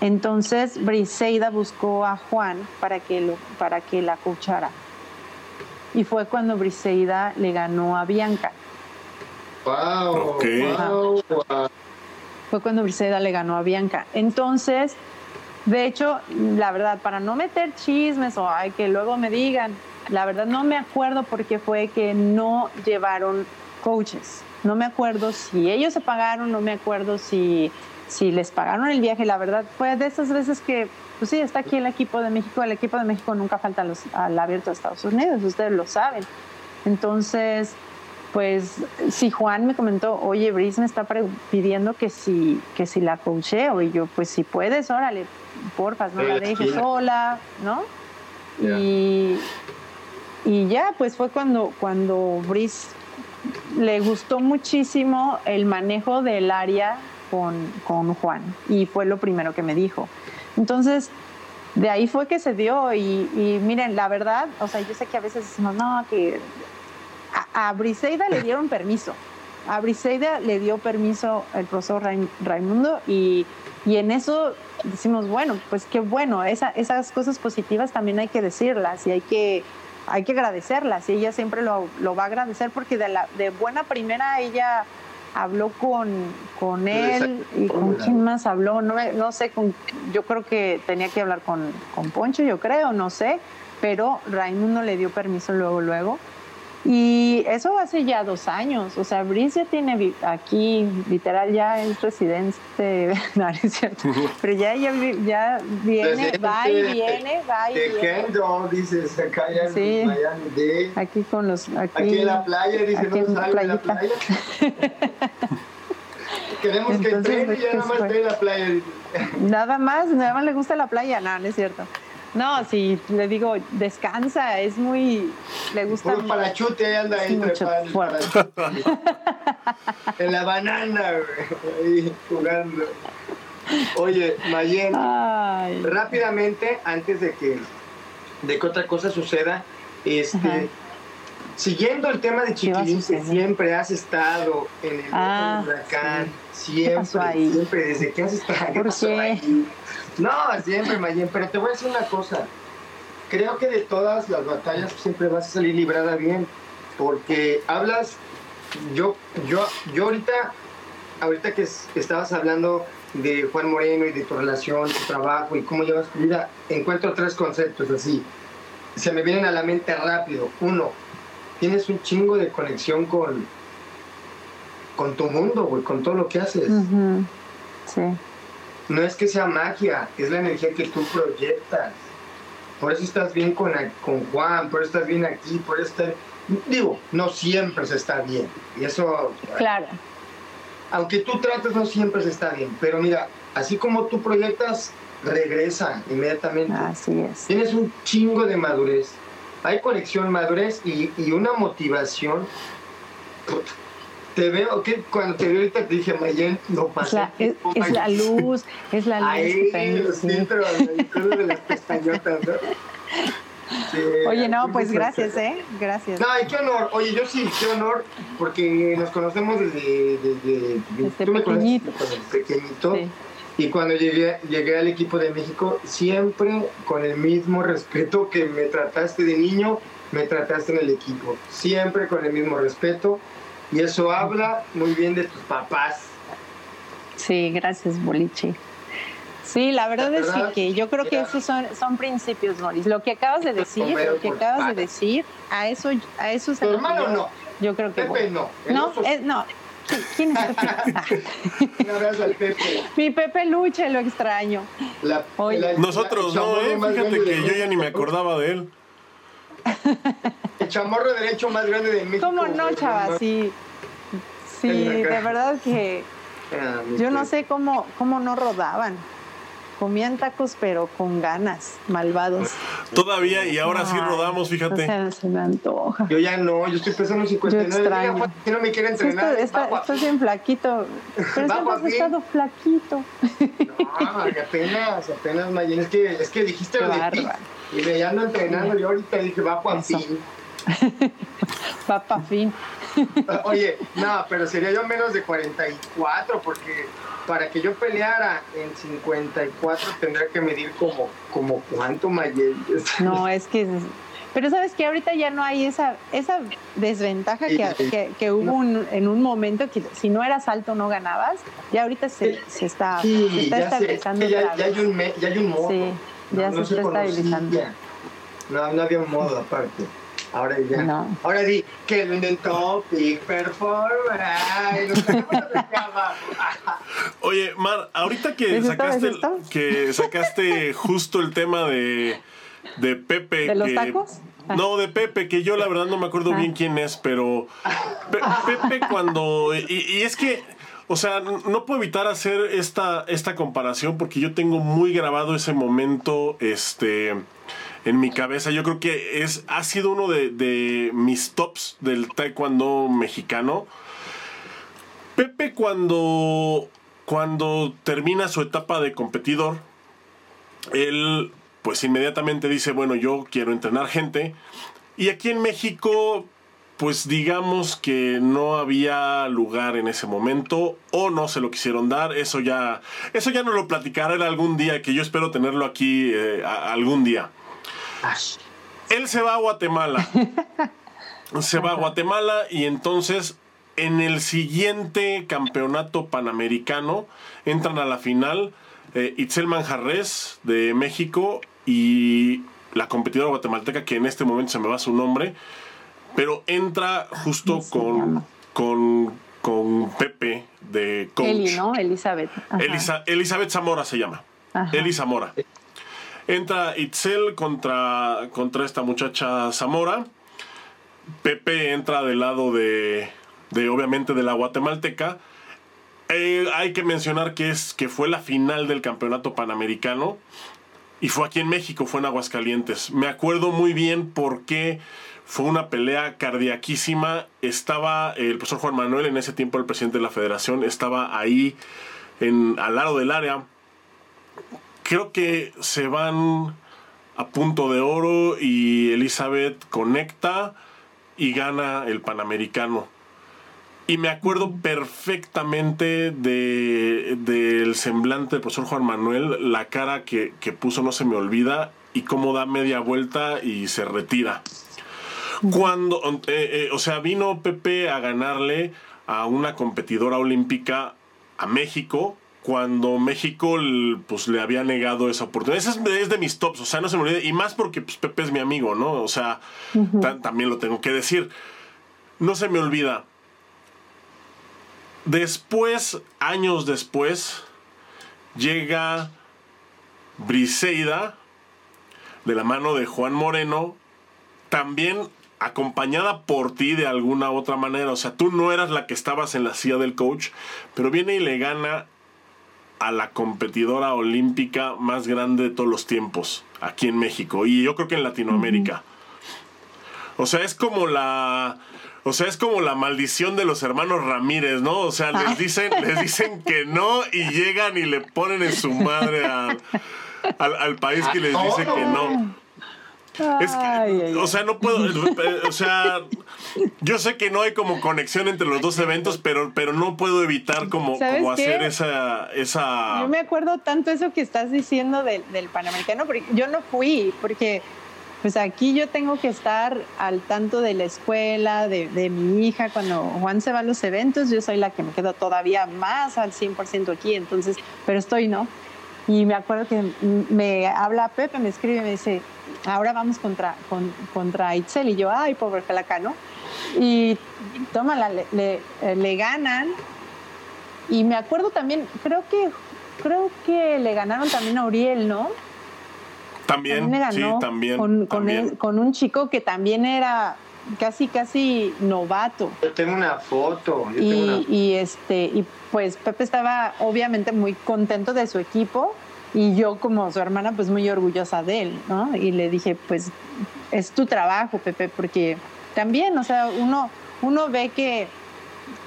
Entonces Briseida buscó a Juan para que, lo, para que la coachara. Y fue cuando Briseida le ganó a Bianca. Wow, okay. wow, wow. Fue cuando Briseida le ganó a Bianca. Entonces, de hecho, la verdad, para no meter chismes o ay, que luego me digan, la verdad no me acuerdo por qué fue que no llevaron coaches. No me acuerdo si ellos se pagaron, no me acuerdo si si les pagaron el viaje, la verdad fue de esas veces que, pues sí, está aquí el equipo de México, el equipo de México nunca falta los, al abierto de Estados Unidos, ustedes lo saben. Entonces, pues si Juan me comentó, oye, Brice me está pidiendo que si, que si la coacheo, y yo, pues si puedes, órale, porfa, no la dejes sola, ¿no? Yeah. Y, y ya, pues fue cuando, cuando Brice le gustó muchísimo el manejo del área con, con, Juan y fue lo primero que me dijo. Entonces, de ahí fue que se dio y, y miren, la verdad, o sea, yo sé que a veces decimos, no, que a, a Briseida le dieron permiso. A Briseida le dio permiso el profesor Raimundo y, y en eso decimos, bueno, pues qué bueno, esa, esas cosas positivas también hay que decirlas y hay que, hay que agradecerla, y ella siempre lo, lo, va a agradecer porque de, la, de buena primera ella habló con, con él y con quién más habló, no, no sé, con, yo creo que tenía que hablar con, con Poncho, yo creo, no sé, pero Raimundo le dio permiso luego, luego. Y eso hace ya dos años. O sea, Brice ya tiene aquí, literal, ya es residente, no, es cierto. Pero ya, ya, ya viene, va y viene, va y viene. dices, acá ya sí. Miami Aquí con los. Aquí, aquí en la playa, dice, aquí no sale la playa. Queremos que entrene y ya nada más esté en la playa. Nada más, nada más le gusta la playa, no, no es cierto. No, sí, le digo, descansa, es muy. Le gusta. Puro parachute ahí anda ahí en la banana, güey, ahí jugando. Oye, Mayen, rápidamente, antes de que, de que otra cosa suceda, este. Siguiendo el tema de Chiquilín, que siempre has estado en el ah, huracán, siempre, siempre, desde que has estado. ¿Por qué? Ahí? No, siempre, Mayen, pero te voy a decir una cosa. Creo que de todas las batallas siempre vas a salir librada bien, porque hablas, yo, yo, yo ahorita, ahorita que estabas hablando de Juan Moreno y de tu relación, tu trabajo y cómo llevas tu vida, encuentro tres conceptos así. Se me vienen a la mente rápido. Uno, tienes un chingo de conexión con, con tu mundo, güey, con todo lo que haces. Sí no es que sea magia, es la energía que tú proyectas. Por eso estás bien con, con Juan, por eso estás bien aquí, por eso estás... Digo, no siempre se está bien. Y eso... Claro. Aunque tú trates, no siempre se está bien. Pero mira, así como tú proyectas, regresa inmediatamente. Así es. Tienes un chingo de madurez. Hay conexión, madurez y, y una motivación te veo, que cuando te veo ahorita te dije, Mayen, no pasa. Es, es, la luz, es la luz. Ahí, sí, pero de las pestañotas, ¿no? Sí, Oye, no, pues gracias, ¿eh? Gracias. No, y qué honor. Oye, yo sí, qué honor, porque nos conocemos desde... desde, desde tú pequeñito. Me pequeñito. Sí. Y cuando llegué, llegué al equipo de México, siempre con el mismo respeto que me trataste de niño, me trataste en el equipo. Siempre con el mismo respeto y eso habla muy bien de tus papás. Sí, gracias, Boliche. Sí, la verdad, es que yo creo que esos son, son principios, Moris. Lo que acabas de decir, lo que acabas de decir, a eso, a eso ¿Tu hermano no? Yo creo que. Pepe no. No, es, no. ¿Quién es Pepe? Un abrazo al Pepe. Mi Pepe Luche, lo extraño. La, Nosotros no, ¿eh? Fíjate que yo ya ni me acordaba de él. El chamorro derecho más grande de México. ¿Cómo no, chava? Sí, sí, de verdad que ah, yo no sé cómo, cómo no rodaban. Comían tacos, pero con ganas, malvados. Todavía, y ahora sí rodamos, fíjate. se me antoja. Yo ya no, yo estoy pesando 59. Si no me quiere entrenar. estás bien flaquito. Pero siempre has estado flaquito. No, apenas, apenas, Mayen. Es que, es que dijiste lo de ti. Y me ando entrenando. Yo ahorita dije, va a fin. va pa' fin. Oye, no, pero sería yo menos de 44 porque para que yo peleara en 54 tendría que medir como, como cuánto Mayel. No, es que... Pero sabes que ahorita ya no hay esa, esa desventaja que, que, hubo en un momento que si no eras alto no ganabas, ya ahorita se, se está, se está estabilizando. ya, ya, hay un ya hay un modo. Sí, ya se, está estabilizando. No, no había un modo aparte. Ahora ya. No. Ahora di que lo inventó Big Performer. Oye, Mar, ahorita que sacaste, que sacaste justo el tema de, de Pepe. ¿De los tacos? Ah. No, de Pepe, que yo la verdad no me acuerdo bien ah. quién es, pero Pepe cuando... Y, y, es que, o sea, no puedo evitar hacer esta, esta comparación porque yo tengo muy grabado ese momento, este en mi cabeza. Yo creo que es, ha sido uno de, mis tops del taekwondo mexicano. Pepe cuando, cuando termina su etapa de competidor, él pues inmediatamente dice, bueno, yo quiero entrenar gente. Y aquí en México, pues digamos que no había lugar en ese momento o no se lo quisieron dar. Eso ya, eso ya no lo platicaré algún día, que yo espero tenerlo aquí eh, algún día. Él se va a Guatemala. se va a Guatemala y entonces en el siguiente campeonato panamericano entran a la final eh, Itzel Manjarres de México y la competidora guatemalteca, que en este momento se me va su nombre, pero entra justo con, con, con Pepe de coach. Eli, ¿no? Elizabeth. Elisa, Elizabeth Zamora se llama. Eli Zamora. Entra Itzel contra, contra esta muchacha Zamora. Pepe entra del lado de, de obviamente, de la guatemalteca. Eh, hay que mencionar que, es, que fue la final del campeonato panamericano y fue aquí en México, fue en Aguascalientes. Me acuerdo muy bien porque fue una pelea cardiaquísima. Estaba el profesor Juan Manuel, en ese tiempo el presidente de la federación, estaba ahí en, al lado del área. Creo que se van a punto de oro y Elizabeth conecta y gana el Panamericano. Y me acuerdo perfectamente del de, semblante del profesor Juan Manuel, la cara que, puso no se me olvida y cómo da media vuelta y se retira. Cuando, eh, eh, o sea, vino Pepe a ganarle a una competidora olímpica a México cuando México pues, le había negado esa oportunidad. Ese es, de mis tops, o sea, no se me olvide. Y más porque pues, Pepe es mi amigo, ¿no? O sea, también lo tengo que decir. No se me olvida. Después, años después, llega Briseida de la mano de Juan Moreno, también acompañada por ti de alguna otra manera. O sea, tú no eras la que estabas en la silla del coach, pero viene y le gana a la competidora olímpica más grande de todos los tiempos aquí en México y yo creo que en Latinoamérica. O sea, es como la o sea, es como la maldición de los hermanos Ramírez, ¿no? O sea, les dicen, les dicen que no y llegan y le ponen en su madre al, país que les dice que no. Es que, o sea, no puedo, o sea, yo sé que no hay como conexión entre los dos eventos, pero, pero no puedo evitar como, como hacer esa, esa... Yo me acuerdo tanto eso que estás diciendo del, del Panamericano, porque yo no fui, porque pues aquí yo tengo que estar al tanto de la escuela, de, de, mi hija. Cuando Juan se va a los eventos, yo soy la que me quedo todavía más al 100% aquí, entonces, pero estoy, ¿no? Y me acuerdo que me habla Pepe, me escribe y me dice, ahora vamos contra, contra Itzel. Y yo, ay, pobre Felaca, ¿no? Y toma, le, le, le ganan. Y me acuerdo también, creo que, creo que le ganaron también a Uriel, ¿no? También, sí, también. Con, un chico que también era casi, casi novato. Yo tengo una foto. y, este, y pues Pepe estaba obviamente muy contento de su equipo y yo como su hermana pues muy orgullosa de él, ¿no? Y le dije, pues es tu trabajo, Pepe, porque también, o sea, uno, uno ve que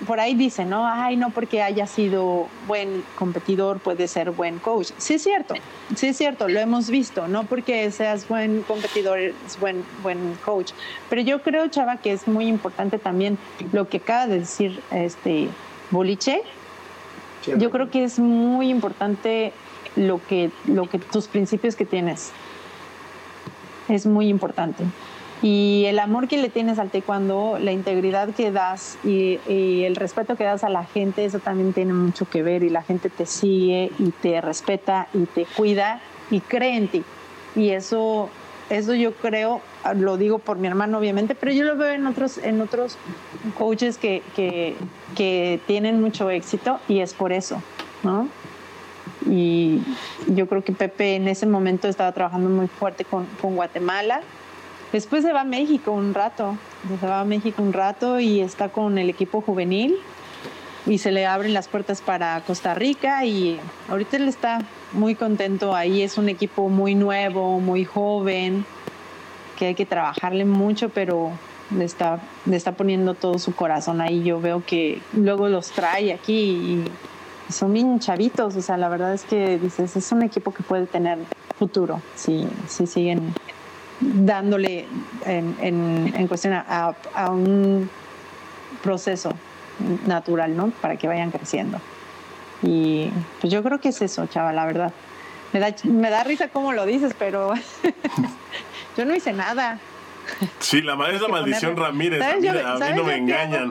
por ahí dicen, ¿no? Ay, no porque haya sido buen competidor puede ser buen coach. Sí es cierto, sí es cierto, lo hemos visto, no porque seas buen competidor es buen, buen coach. Pero yo creo, Chava, que es muy importante también lo que acaba de decir este Boliche. Yo creo que es muy importante lo que, lo que tus principios que tienes. Es muy importante. Y el amor que le tienes al taekwondo, la integridad que das y, el respeto que das a la gente, eso también tiene mucho que ver y la gente te sigue y te respeta y te cuida y cree en ti. Y eso, eso yo creo, lo digo por mi hermano obviamente, pero yo lo veo en otros, en otros coaches que, que, que tienen mucho éxito y es por eso, ¿no? Y yo creo que Pepe en ese momento estaba trabajando muy fuerte con, con Guatemala Después se va a México un rato, se va a México un rato y está con el equipo juvenil y se le abren las puertas para Costa Rica y ahorita él está muy contento ahí, es un equipo muy nuevo, muy joven, que hay que trabajarle mucho, pero le está, le está poniendo todo su corazón ahí. Yo veo que luego los trae aquí y son bien chavitos, o sea, la verdad es que dices, es un equipo que puede tener futuro si, si siguen dándole en, en, cuestión a, un proceso natural, ¿no? Para que vayan creciendo. Y pues yo creo que es eso, chava, la verdad. Me da, me da risa cómo lo dices, pero yo no hice nada. Sí, la maestra maldición Ramírez. A mí, a mí no me engañan.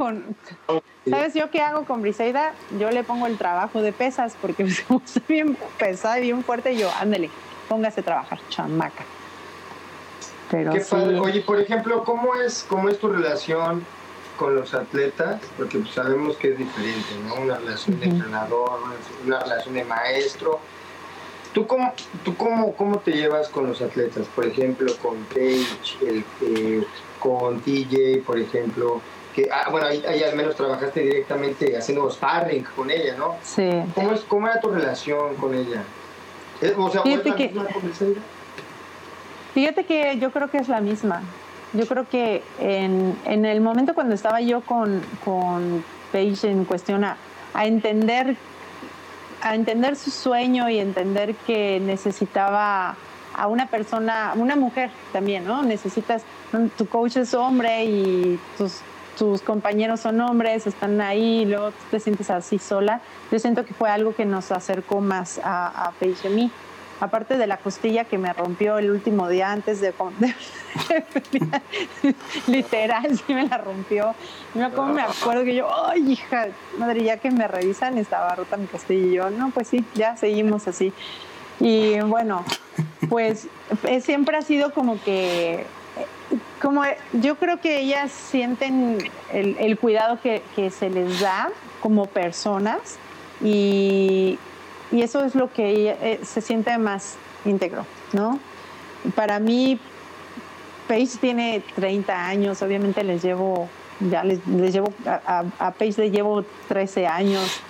¿Sabes yo qué hago con Briseida? Yo le pongo el trabajo de pesas porque me gusta bien pesada y bien fuerte. Y yo, ándale, póngase a trabajar, chamaca. Pero Qué padre. Oye, por ejemplo, ¿cómo es, ¿cómo es tu relación con los atletas? Porque pues, sabemos que es diferente, ¿no? Una relación de entrenador, una relación de maestro. ¿Tú cómo, tú cómo, cómo te llevas con los atletas? Por ejemplo, con Paige, el, eh, con TJ, por ejemplo. Que, ah, bueno, ahí, al menos trabajaste directamente haciendo sparring con ella, ¿no? Sí. ¿Cómo, es, cómo era tu relación con ella? Eh, o sea, ¿fue que, Fíjate que yo creo que es la misma. Yo creo que en, en el momento cuando estaba yo con, con Paige en cuestión a, entender a entender su sueño y entender que necesitaba a una persona, una mujer también, ¿no? Necesitas, tu coach es hombre y tus, tus compañeros son hombres, están ahí, y luego te sientes así sola. Yo siento que fue algo que nos acercó más a, a Paige y a mí aparte de la costilla que me rompió el último día antes de, literal, sí me la rompió. No, me acuerdo que yo, ay, hija, madre, ya que me revisan, estaba rota mi costilla y yo, no, pues sí, ya seguimos así. Y bueno, pues eh, siempre ha sido como que, como yo creo que ellas sienten el, el cuidado que, que se les da como personas y, y eso es lo que eh, se siente más íntegro, ¿no? Para mí, Paige tiene 30 años, obviamente les llevo, ya les, llevo, a, Paige le llevo 13 años.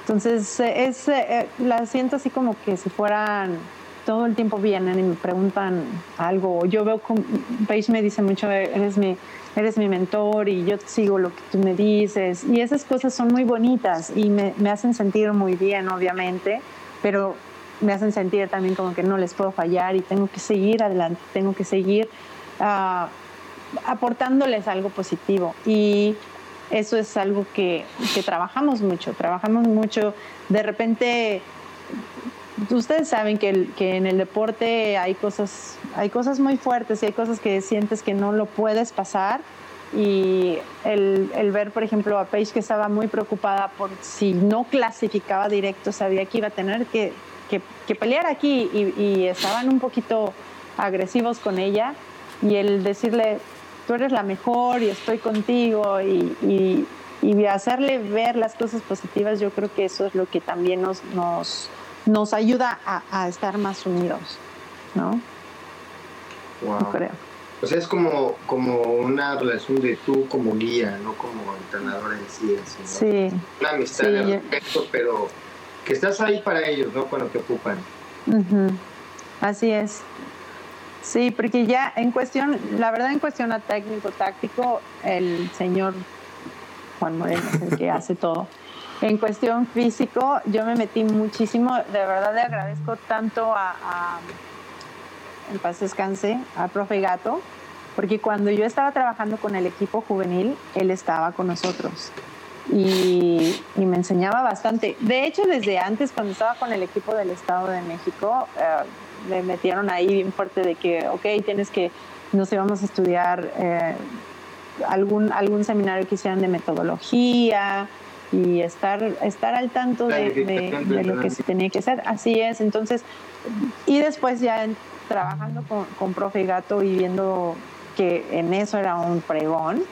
Entonces, es, eh, la siento así como que si fueran todo el tiempo vienen y me preguntan algo. Yo veo, como, Paige me dice mucho, eres mi eres mi mentor y yo sigo lo que tú me dices. Y esas cosas son muy bonitas y me, me hacen sentir muy bien, obviamente, pero me hacen sentir también como que no les puedo fallar y tengo que seguir adelante, tengo que seguir uh, aportándoles algo positivo. Y eso es algo que, que trabajamos mucho, trabajamos mucho. De repente ustedes saben que, que, en el deporte hay cosas, hay cosas muy fuertes y hay cosas que sientes que no lo puedes pasar. Y el, el, ver, por ejemplo, a Paige que estaba muy preocupada por si no clasificaba directo, sabía que iba a tener que, que, pelear aquí y, estaban un poquito agresivos con ella. Y el decirle, tú eres la mejor y estoy contigo y, y, y hacerle ver las cosas positivas, yo creo que eso es lo que también nos, nos nos ayuda a, estar más unidos, ¿no? Wow. creo. O sea, es como, como una relación de tú como guía, no como entrenador en sí. Sí. Una amistad de respeto, pero que estás ahí para ellos, ¿no? Cuando te ocupan. Así es. Sí, porque ya en cuestión, la verdad en cuestión a técnico, táctico, el señor Juan Moreno es el que hace todo. En cuestión físico, yo me metí muchísimo, de verdad le agradezco tanto a, en paz descanse, al profe Gato, porque cuando yo estaba trabajando con el equipo juvenil, él estaba con nosotros y, me enseñaba bastante. De hecho, desde antes, cuando estaba con el equipo del Estado de México, eh, me metieron ahí bien fuerte de que, ok, tienes que, nos íbamos a estudiar eh, algún, algún seminario que hicieran de metodología, y estar, estar al tanto de, lo que se tenía que hacer. Así es, entonces, y después ya trabajando con, con Profe Gato y viendo que en eso era un pregón,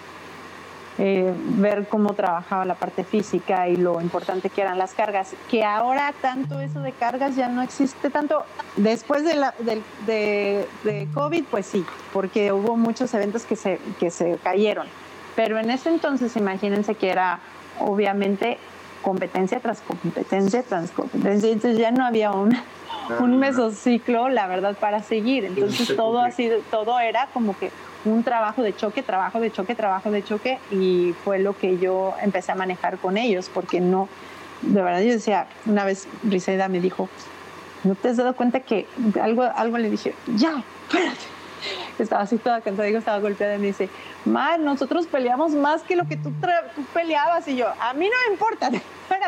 eh, ver cómo trabajaba la parte física y lo importante que eran las cargas, que ahora tanto eso de cargas ya no existe tanto. Después de, la, de, de, de COVID, pues sí, porque hubo muchos eventos que se, que se cayeron. Pero en ese entonces, imagínense que era obviamente competencia tras competencia tras competencia. Entonces ya no había un, un mesociclo, la verdad, para seguir. Entonces todo ha sido, todo era como que un trabajo de choque, trabajo de choque, trabajo de choque, y fue lo que yo empecé a manejar con ellos, porque no, de verdad yo decía, una vez Briseida me dijo, ¿no te has dado cuenta que algo, algo le dije, ya, espérate, estaba así toda cansada, digo, estaba golpeada y me dice, Mar, nosotros peleamos más que lo que tú, peleabas. Y yo, a mí no me importa.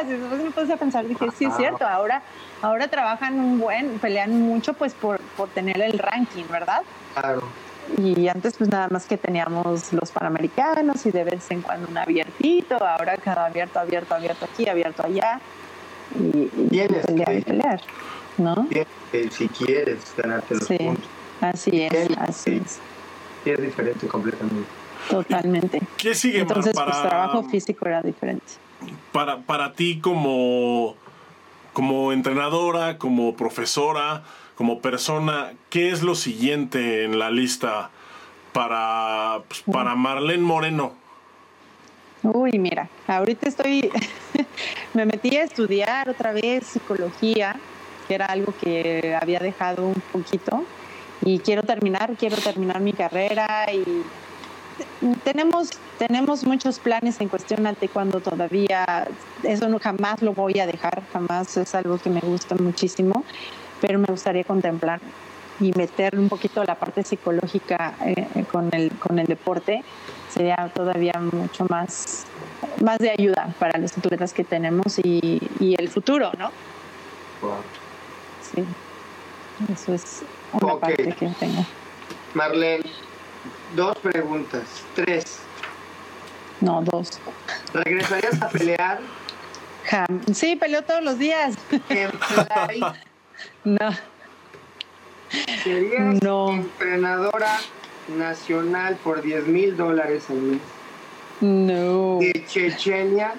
Después me puse a pensar, dije, sí, es cierto, ahora, ahora trabajan un buen, pelean mucho pues por, por tener el ranking, ¿verdad? Claro. y antes pues nada más que teníamos los panamericanos y de vez en cuando un abiertito, ahora cada abierto, abierto, abierto aquí, abierto allá y, y pelear y pelear, ¿no? si quieres ganarte los sí, Así es, así es. es diferente completamente. Totalmente. ¿Qué sigue Entonces, para, pues trabajo físico era diferente. Para, para ti como, como entrenadora, como profesora, como persona, ¿qué es lo siguiente en la lista para, pues, para Marlene Moreno? Uy, mira, ahorita estoy, me metí a estudiar otra vez psicología, que era algo que había dejado un poquito, y quiero terminar, quiero terminar mi carrera y tenemos, tenemos muchos planes en cuestión al cuando todavía, eso no, jamás lo voy a dejar, jamás es algo que me gusta muchísimo, pero me gustaría contemplar y meter un poquito la parte psicológica eh, con, el, con el deporte. Sería todavía mucho más, más de ayuda para los atletas que tenemos y, y el futuro, ¿no? Sí, eso es una parte que tengo. Marlene, dos preguntas, tres. No, dos. ¿Regresarías a pelear? Sí, peleo todos los días. ¿En fly? No. ¿Serías entrenadora nacional por 10 mil dólares al mes? No. ¿De Chechenia?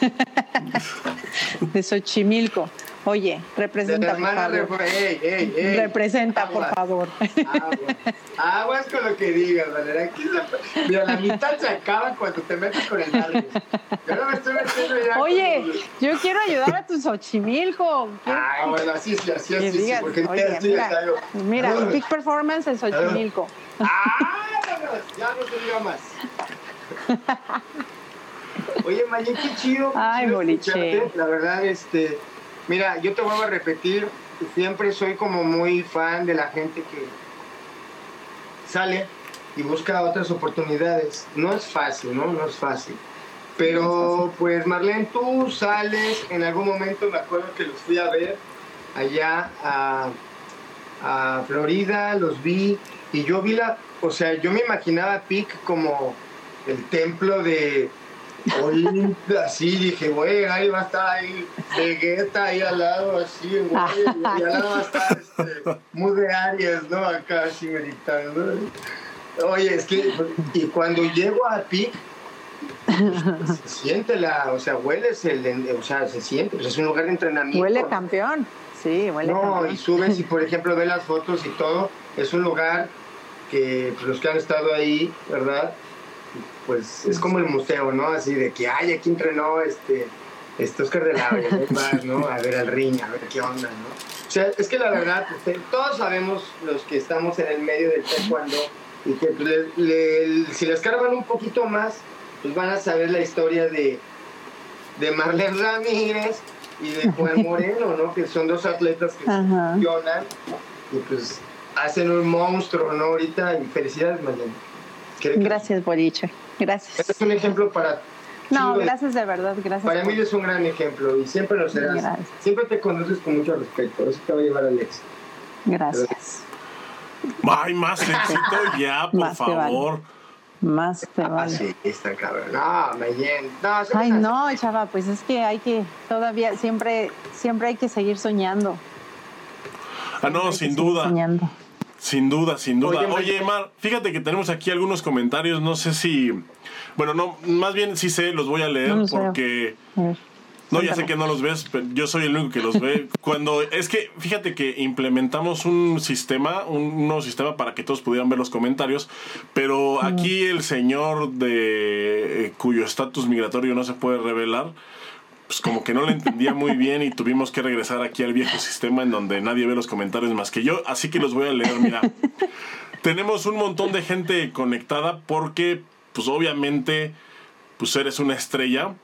de Xochimilco. Oye, representa, por favor. Ey, ey, ey. Representa, por favor. Aguas. con lo que digas, Valeria. Aquí Mira, la mitad se acaba cuando te metes con el Darius. Yo no me estoy metiendo ya. Oye, yo quiero ayudar a tu Xochimilco. Ah, bueno, así sí, así, así, sí. Porque oye, mira, mira, Big Performance en Xochimilco. Ah, ya no se diga más. Oye, Mayen, qué chido. Ay, boliche. La verdad, este Mira, yo te vuelvo a repetir, siempre soy como muy fan de la gente que sale y busca otras oportunidades. No es fácil, ¿no? No es fácil. Pero pues Marlene, tú sales, en algún momento me acuerdo que los fui a ver allá a, a Florida, los vi y yo vi la, o sea, yo me imaginaba a Pic como el templo de, así dije, güey, ahí va a estar ahí Vegeta ahí al lado, así, güey, y al lado va a estar este, de Arias, ¿no? Acá así meditando. Oye, es que, y cuando llego a Pic, se siente la, o sea, hueles el, o sea, se siente, pues es un lugar de entrenamiento. Huele campeón, sí, huele no, y subes y, por ejemplo, ves las fotos y todo, es un lugar que pues, los que han estado ahí, ¿verdad? Pues es como el museo, ¿no? Así de que, ay, aquí entrenó este, este Oscar de la ¿no? A ver al riña, a ver qué onda, ¿no? O sea, es que la verdad, este, todos sabemos los que estamos en el medio del taekwondo y que pues, si les cargan un poquito más, pues van a saber la historia de, de Marlene Ramírez y de Juan Moreno, ¿no? Que son dos atletas que funcionan y pues hacen un monstruo, ¿no? Ahorita, y felicidades, Marlene. Gracias, Boriche. Gracias. Este es un ejemplo para. No, gracias de verdad, gracias. Para mí es un gran ejemplo y siempre lo serás. Siempre te conoces con mucho respeto. Eso te va a llevar al éxito. Gracias. Ay, más éxito ya, por favor. Más te ah, vale. sí, está cabrón. No, me No, Ay, no, chava, pues es que hay que, todavía, siempre, siempre hay que seguir soñando. Ah, no, sin duda. Soñando. Sin duda, sin duda. Oye, Mar, fíjate que tenemos aquí algunos comentarios, no sé si... Bueno, no, más bien sí sé, los voy a leer porque... No, ya sé que no los ves, pero yo soy el único que los ve. Cuando es que fíjate que implementamos un sistema, un nuevo sistema para que todos pudieran ver los comentarios, pero aquí el señor de eh, cuyo estatus migratorio no se puede revelar, pues como que no lo entendía muy bien y tuvimos que regresar aquí al viejo sistema en donde nadie ve los comentarios más que yo, así que los voy a leer, mira. Tenemos un montón de gente conectada porque pues obviamente pues eres una estrella.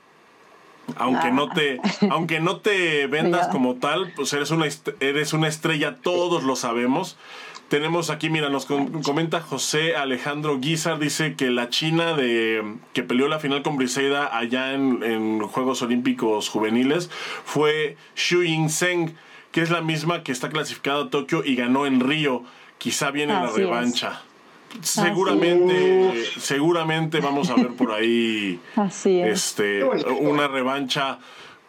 Aunque no te ah. aunque no te vendas como tal, pues eres una eres una estrella, todos lo sabemos. Tenemos aquí, mira, nos comenta José Alejandro Guizar, dice que la China de que peleó la final con Briseida allá en, Juegos Olímpicos Juveniles fue Xu Yingzheng, que es la misma que está clasificada a Tokio y ganó en Río. Quizá viene la revancha. seguramente, seguramente vamos a ver por ahí Así es. este una revancha.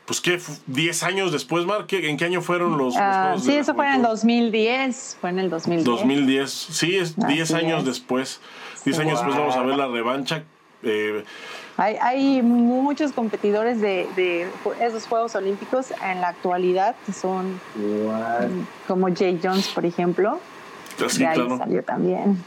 Pues qué, 10 años después, Mar, ¿Qué- ¿en qué año fueron los, los Ah, sí, eso fue en el Juventud? 2010. Fue en el 2010. 2010, sí, es 10 Así años es. después. 10 años después vamos a ver la revancha. Eh, Hay, hay muchos competidores de, de esos Juegos Olímpicos en la actualidad que son What? como Jay Jones, por ejemplo. así, de ahí claro. salió también.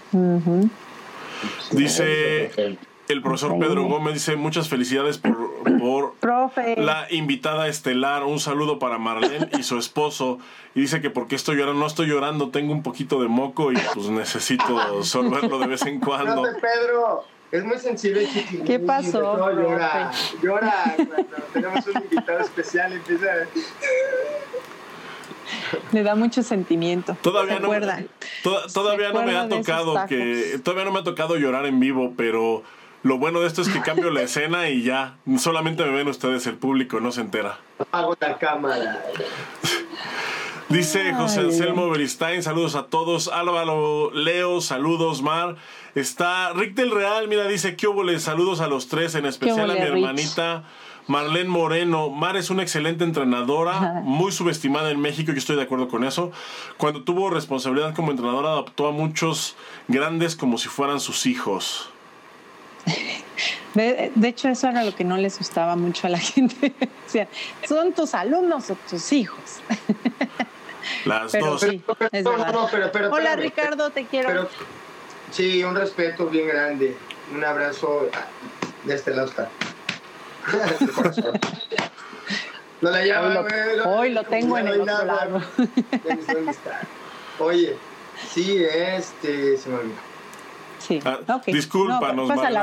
Dice el profesor Pedro Gómez, dice muchas felicidades por, por Profe. la invitada estelar. Un saludo para Marlene y su esposo. Y dice que porque estoy llorando, no estoy llorando, tengo un poquito de moco y pues necesito sorberlo de vez en cuando. Profe Pedro, es muy sensible, chiquilín. ¿Qué pasó, No, llora, profe? llora cuando tenemos un invitado especial, empieza Le da mucho sentimiento. Todavía ¿Se no, toda- todavía ¿Se no me ha tocado que todavía no me ha tocado llorar en vivo, pero lo bueno de esto es que cambio la escena y ya solamente me ven ustedes, el público no se entera. apago la cámara. Dice José Anselmo Beristain, saludos a todos. Álvaro Leo, saludos Mar. Está Rick del Real, mira, dice que hubo saludos a los tres, en especial a mi hermanita Marlene Moreno. Mar es una excelente entrenadora, muy subestimada en México, yo estoy de acuerdo con eso. Cuando tuvo responsabilidad como entrenadora, adoptó a muchos grandes como si fueran sus hijos. De, de hecho, eso era lo que no les gustaba mucho a la gente. Decían, ¿son tus alumnos o tus hijos? Las Pero dos. sí, es no, no, verdad. no, pero, pero, Hola. Ricardo, te quiero. Pero, sí, un respeto bien grande. Un abrazo ah, de este lado está. No la llama, Hoy lo- güey, no, hoy lo como tengo en el otro lado. Oye, sí, este, se me olvidó. Sí. Ah, ok. Discúlpanos, No, todos al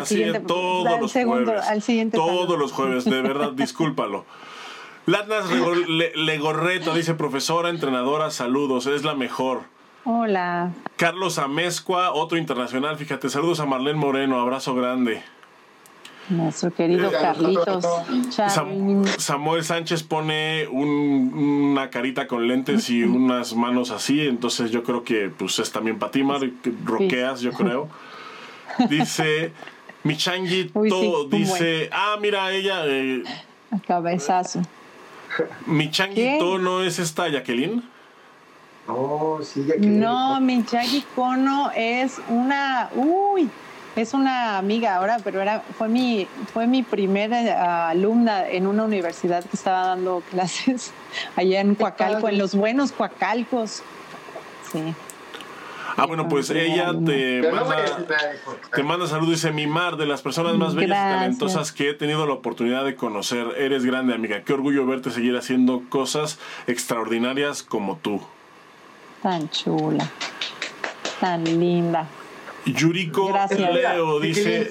los segundo- jueves. Al siguiente todos los jueves, de verdad, discúlpalo. Latnas Legorreta dice, profesora, entrenadora, saludos, es la mejor. Hola. Carlos Amezcua, otro internacional, fíjate, saludos a Marlene Moreno, abrazo grande. Nuestro querido Eh, Carlitos. Sam-. Samuel Sánchez pone un- una carita con lentes y unas manos así, entonces yo creo que pues es también para ti, Mar, que roqueas, yo creo. Dice, Michangi Uy, sí, To dice, ah, mira, ella, eh, Cabezazo. Michangi ¿Qué? To no es esta Jacqueline. Oh, sí, ya que No, Kono es una, uy, es una amiga ahora, pero era fue mi fue mi primera eh, alumna en una universidad que estaba dando clases allá en Coacalco, en los buenos Coacalcos. Sí. Ah, bueno, pues ella te manda, te manda saludos, dice mi Mar, de las personas más bellas y talentosas que he tenido la oportunidad de conocer. Eres grande, amiga. Qué orgullo verte seguir haciendo cosas extraordinarias como tú. Tan chula. Tan linda. Yuriko Gracias. Leo dice...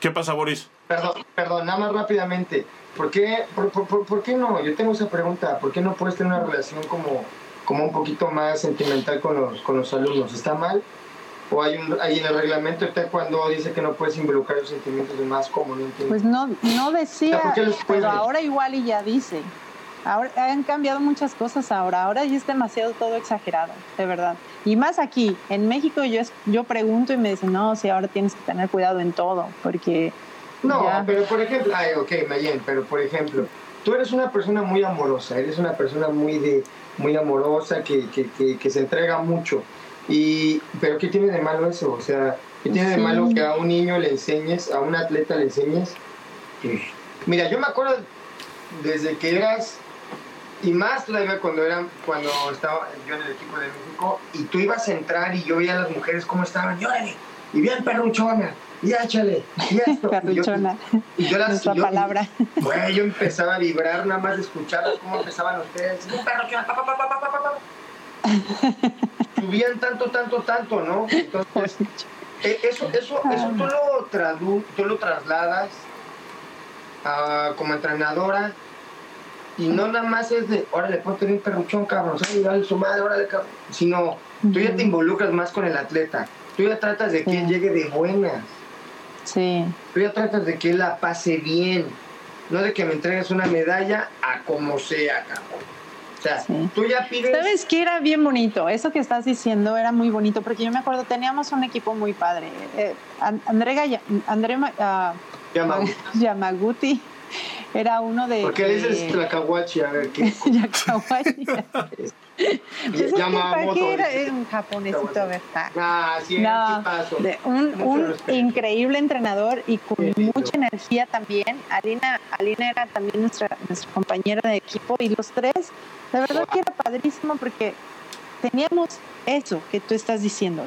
¿Qué pasa, Boris? Perdón, perdón, nada más rápidamente. ¿Por qué, por, por- por- por qué no? Yo tengo esa pregunta. ¿Por qué no puedes tener una relación como, como un poquito más sentimental con los, con los alumnos? ¿Está mal? ¿O hay, un, hay en el reglamento de cuando dice que no puedes involucrar los sentimientos de más? ¿Cómo? No entiendo. Pues no, no decía, ¿Por qué los pero ahora igual y ya dice. Ahora han cambiado muchas cosas ahora. Ahora ya es demasiado todo exagerado, de verdad. Y más aquí, en México yo es- yo pregunto y me dicen, no, sí, ahora tienes que tener cuidado en todo, porque No, ya- pero por ejemplo, ay, ok, Mayen, pero por ejemplo, tú eres una persona muy amorosa, eres una persona muy de muy amorosa que, que, que, que se entrega mucho. Y, pero ¿qué tiene de malo eso? O sea, ¿qué tiene de Sí. malo que a un niño le enseñes, a un atleta le enseñes? que- Mira, yo me acuerdo desde que eras y más todavía cuando eran cuando estaba yo en el equipo de México y tú ibas a entrar y yo veía a las mujeres cómo estaban, llórale, y bien perruchona, y échale, y esto. Y yo- y yo las- nuestra yo- palabra. Güey, yo empezaba a vibrar nada más de escucharlos cómo empezaban ustedes. Un perro que pa, pa, pa, pa, pa, pa. Subían tanto, tanto, tanto, ¿no? Entonces, eh, eso, eso, eso tú lo, tradu tú lo trasladas a- como entrenadora y no nada más es de, órale, ponte un perruchón, cabrón, sale dale su madre, órale, cabrón. Sino, tú ya te involucras más con el atleta. Tú ya tratas de que él llegue de buenas. Sí, ya tratas de que él la pase bien. No de que me entregues una medalla a como sea, cabrón. O sea, tú ya pides... ¿Sabes qué era bien bonito? Eso que estás diciendo era muy bonito, porque yo me acuerdo, teníamos un equipo muy padre. Eh, Andrea, Andrea uh, Yamaguti era uno de... ¿Por qué le dices Tlakawachi? A ver, ¿qué? Yakawachi. Yamamoto. Era un japonesito, ¿verdad? Ah, sí, no, de un, un increíble entrenador y con mucha energía también. Alina, Alina era también nuestra, nuestra compañera de equipo y los tres, la verdad que era padrísimo porque teníamos eso que tú estás diciendo.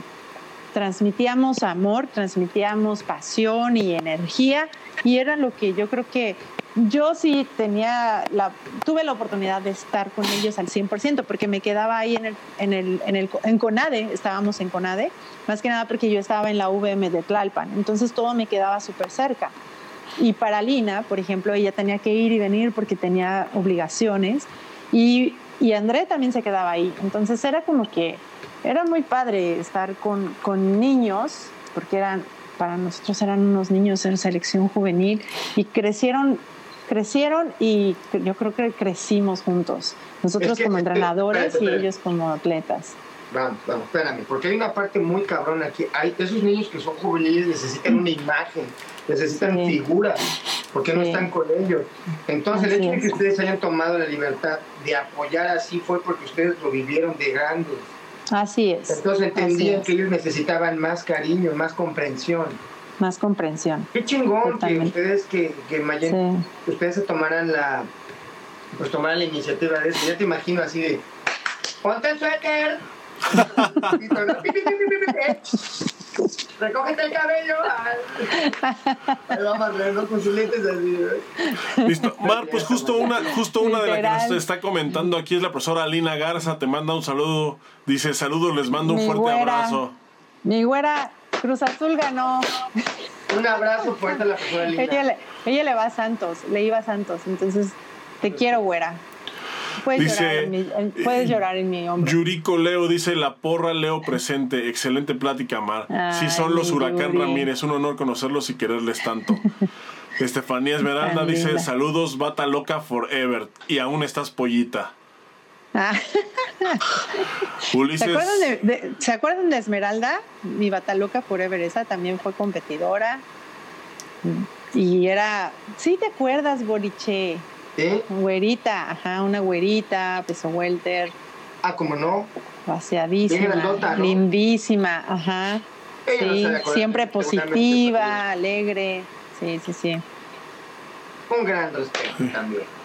Transmitíamos amor, transmitíamos pasión y energía y era lo que yo creo que yo sí tenía la, tuve la oportunidad de estar con ellos al 100% porque me quedaba ahí en el, en el, en el, en CONADE, estábamos en CONADE, más que nada porque yo estaba en la VM de Tlalpan, entonces todo me quedaba súper cerca. Y para Lina, por ejemplo, ella tenía que ir y venir porque tenía obligaciones y, y André también se quedaba ahí, entonces era como que era muy padre estar con, con niños porque eran para nosotros eran unos niños en selección juvenil y crecieron crecieron y yo creo que crecimos juntos. Nosotros como entrenadores y ellos como atletas. Vamos, vamos, espérame, porque hay una parte muy cabrona aquí. Hay esos niños que son juveniles necesitan una imagen, necesitan figuras, porque no están con ellos. Entonces, el hecho de que ustedes hayan tomado la libertad de apoyar así fue porque ustedes lo vivieron de grandes. Así es. Entonces entendían que ellos necesitaban más cariño, más comprensión más comprensión. Qué chingón que ustedes que, que ustedes se tomaran la pues tomaran la iniciativa de eso. Ya te imagino así de ponte el suéter. Recógete el cabello. Ahí vamos con sus lentes así. Listo. Mar, pues justo una, justo una de las que nos está comentando aquí es la profesora Alina Garza. Te manda un saludo. Dice saludos, les mando un fuerte abrazo. Mi güera, Cruz Azul ganó. Un abrazo fuerte a la persona linda. Ella le, ella le va a Santos, le iba a Santos, entonces te quiero, güera. Puedes, llorar, en mi, puedes llorar en mi hombro. Yuriko Leo dice: La porra Leo presente. Excelente plática, Mar. sí, son los Huracán Ramírez. Un honor conocerlos y quererles tanto. Estefanía Esmeralda dice: Saludos, bata loca forever. Y aún estás pollita. Ah. ¿Se, acuerdan de, ¿Se acuerdan de Esmeralda? Mi Bataloca Forever, esa también fue competidora. Y era. ¿Sí te acuerdas, Boriche? ¿Sí? Güerita, ajá, una güerita, peso welter. Ah, como no. Vaciadísima, lindísima, ajá. sí, siempre positiva, alegre. Sí, sí, sí. Un gran respeto también.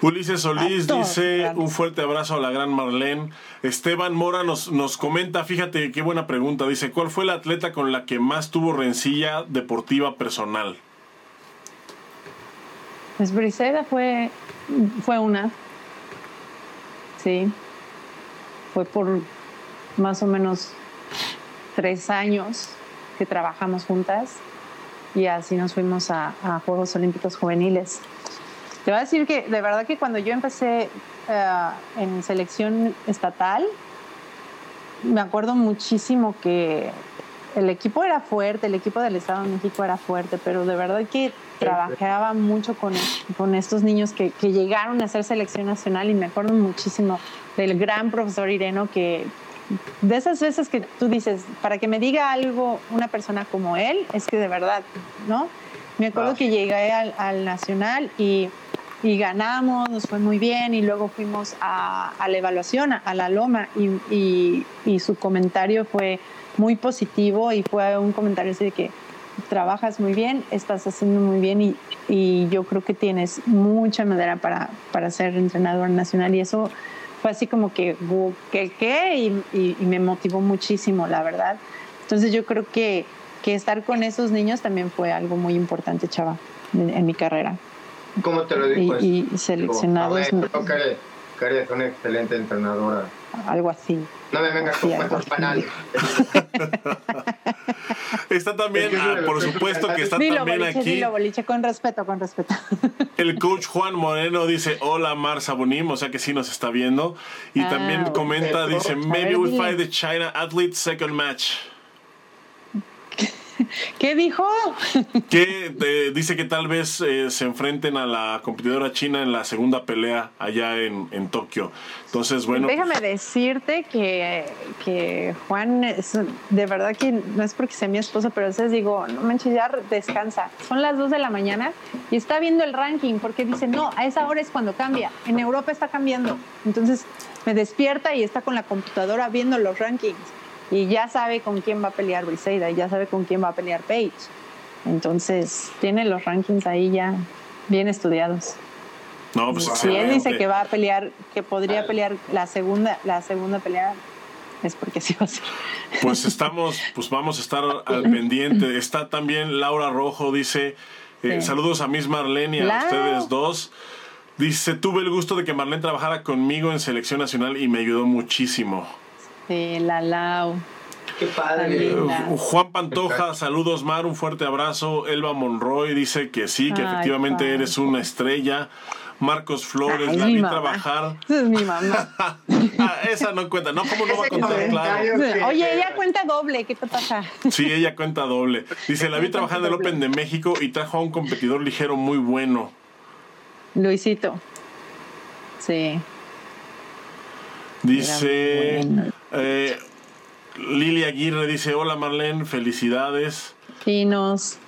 Ulises Solís dice un fuerte abrazo a la gran Marlene. Esteban Mora nos, nos comenta, fíjate qué buena pregunta, dice, ¿cuál fue la atleta con la que más tuvo rencilla deportiva personal? Pues Briseida fue, fue una, sí, fue por más o menos tres años que trabajamos juntas y así nos fuimos a, Juegos Olímpicos Juveniles. Te voy a decir que de verdad que cuando yo empecé eh, en selección estatal, me acuerdo muchísimo que el equipo era fuerte, el equipo del Estado de México era fuerte, pero de verdad que trabajaba mucho con, con estos niños que, que, llegaron a hacer selección nacional y me acuerdo muchísimo del gran profesor Ireno que de esas veces que tú dices, para que me diga algo una persona como él, es que de verdad, ¿no? Me acuerdo que llegué al, al nacional y y ganamos, nos fue muy bien y luego fuimos a, la evaluación, a, la loma y, y, su comentario fue muy positivo y fue un comentario así de que trabajas muy bien, estás haciendo muy bien y, y yo creo que tienes mucha madera para, para ser entrenador nacional y eso fue así como que, ¿qué? qué? Y, y, me motivó muchísimo, la verdad. Entonces yo creo que, que estar con esos niños también fue algo muy importante, Chava, en mi carrera. ¿Cómo te lo digo? Y, y seleccionados. Karen es una excelente entrenadora. Algo así. No me vengas con cuentos banales. está también, ah, por supuesto que está también aquí. Dilo, boliche, con respeto, con respeto. El coach Juan Moreno dice, hola Mar Sabunim, o sea que sí nos está viendo. Y ah, también comenta, dice, maybe we fight the China athlete second match. ¿Qué dijo? que eh, dice que tal vez eh, se enfrenten a la competidora china en la segunda pelea allá en, en Tokio. Entonces, bueno. Déjame pues, decirte que, que Juan, es, de verdad que no es porque sea mi esposa, pero a veces digo, no manches, ya descansa. Son las 2 de la mañana y está viendo el ranking porque dice, no, a esa hora es cuando cambia. En Europa está cambiando. Entonces me despierta y está con la computadora viendo los rankings y ya sabe con quién va a pelear Briseida y ya sabe con quién va a pelear Paige. Entonces, tiene los rankings ahí ya bien estudiados. No, pues si él dice que va a pelear, que podría pelear la segunda, la segunda pelea, es porque sí va a ser. Pues estamos, pues vamos a estar al pendiente. Está también Laura Rojo, dice, eh, saludos a Miss Marlene y a ustedes dos. Dice, tuve el gusto de que Marlene trabajara conmigo en selección nacional y me ayudó muchísimo. Sí, la Lau. Qué padre. Juan Pantoja, saludos Mar, un fuerte abrazo. Elba Monroy dice que sí, que efectivamente eres una estrella. Marcos Flores, la vi trabajar. Esa es mi mamá. Ah, esa no cuenta, no, ¿cómo no va a contar? Claro. Oye, ella cuenta doble, ¿qué te pasa? Sí, ella cuenta doble. Dice, la vi trabajar en el Open de México y trajo a un competidor ligero muy bueno. Luisito. Sí. Dice eh, Lili Aguirre dice, hola Marlene, felicidades. Chinos.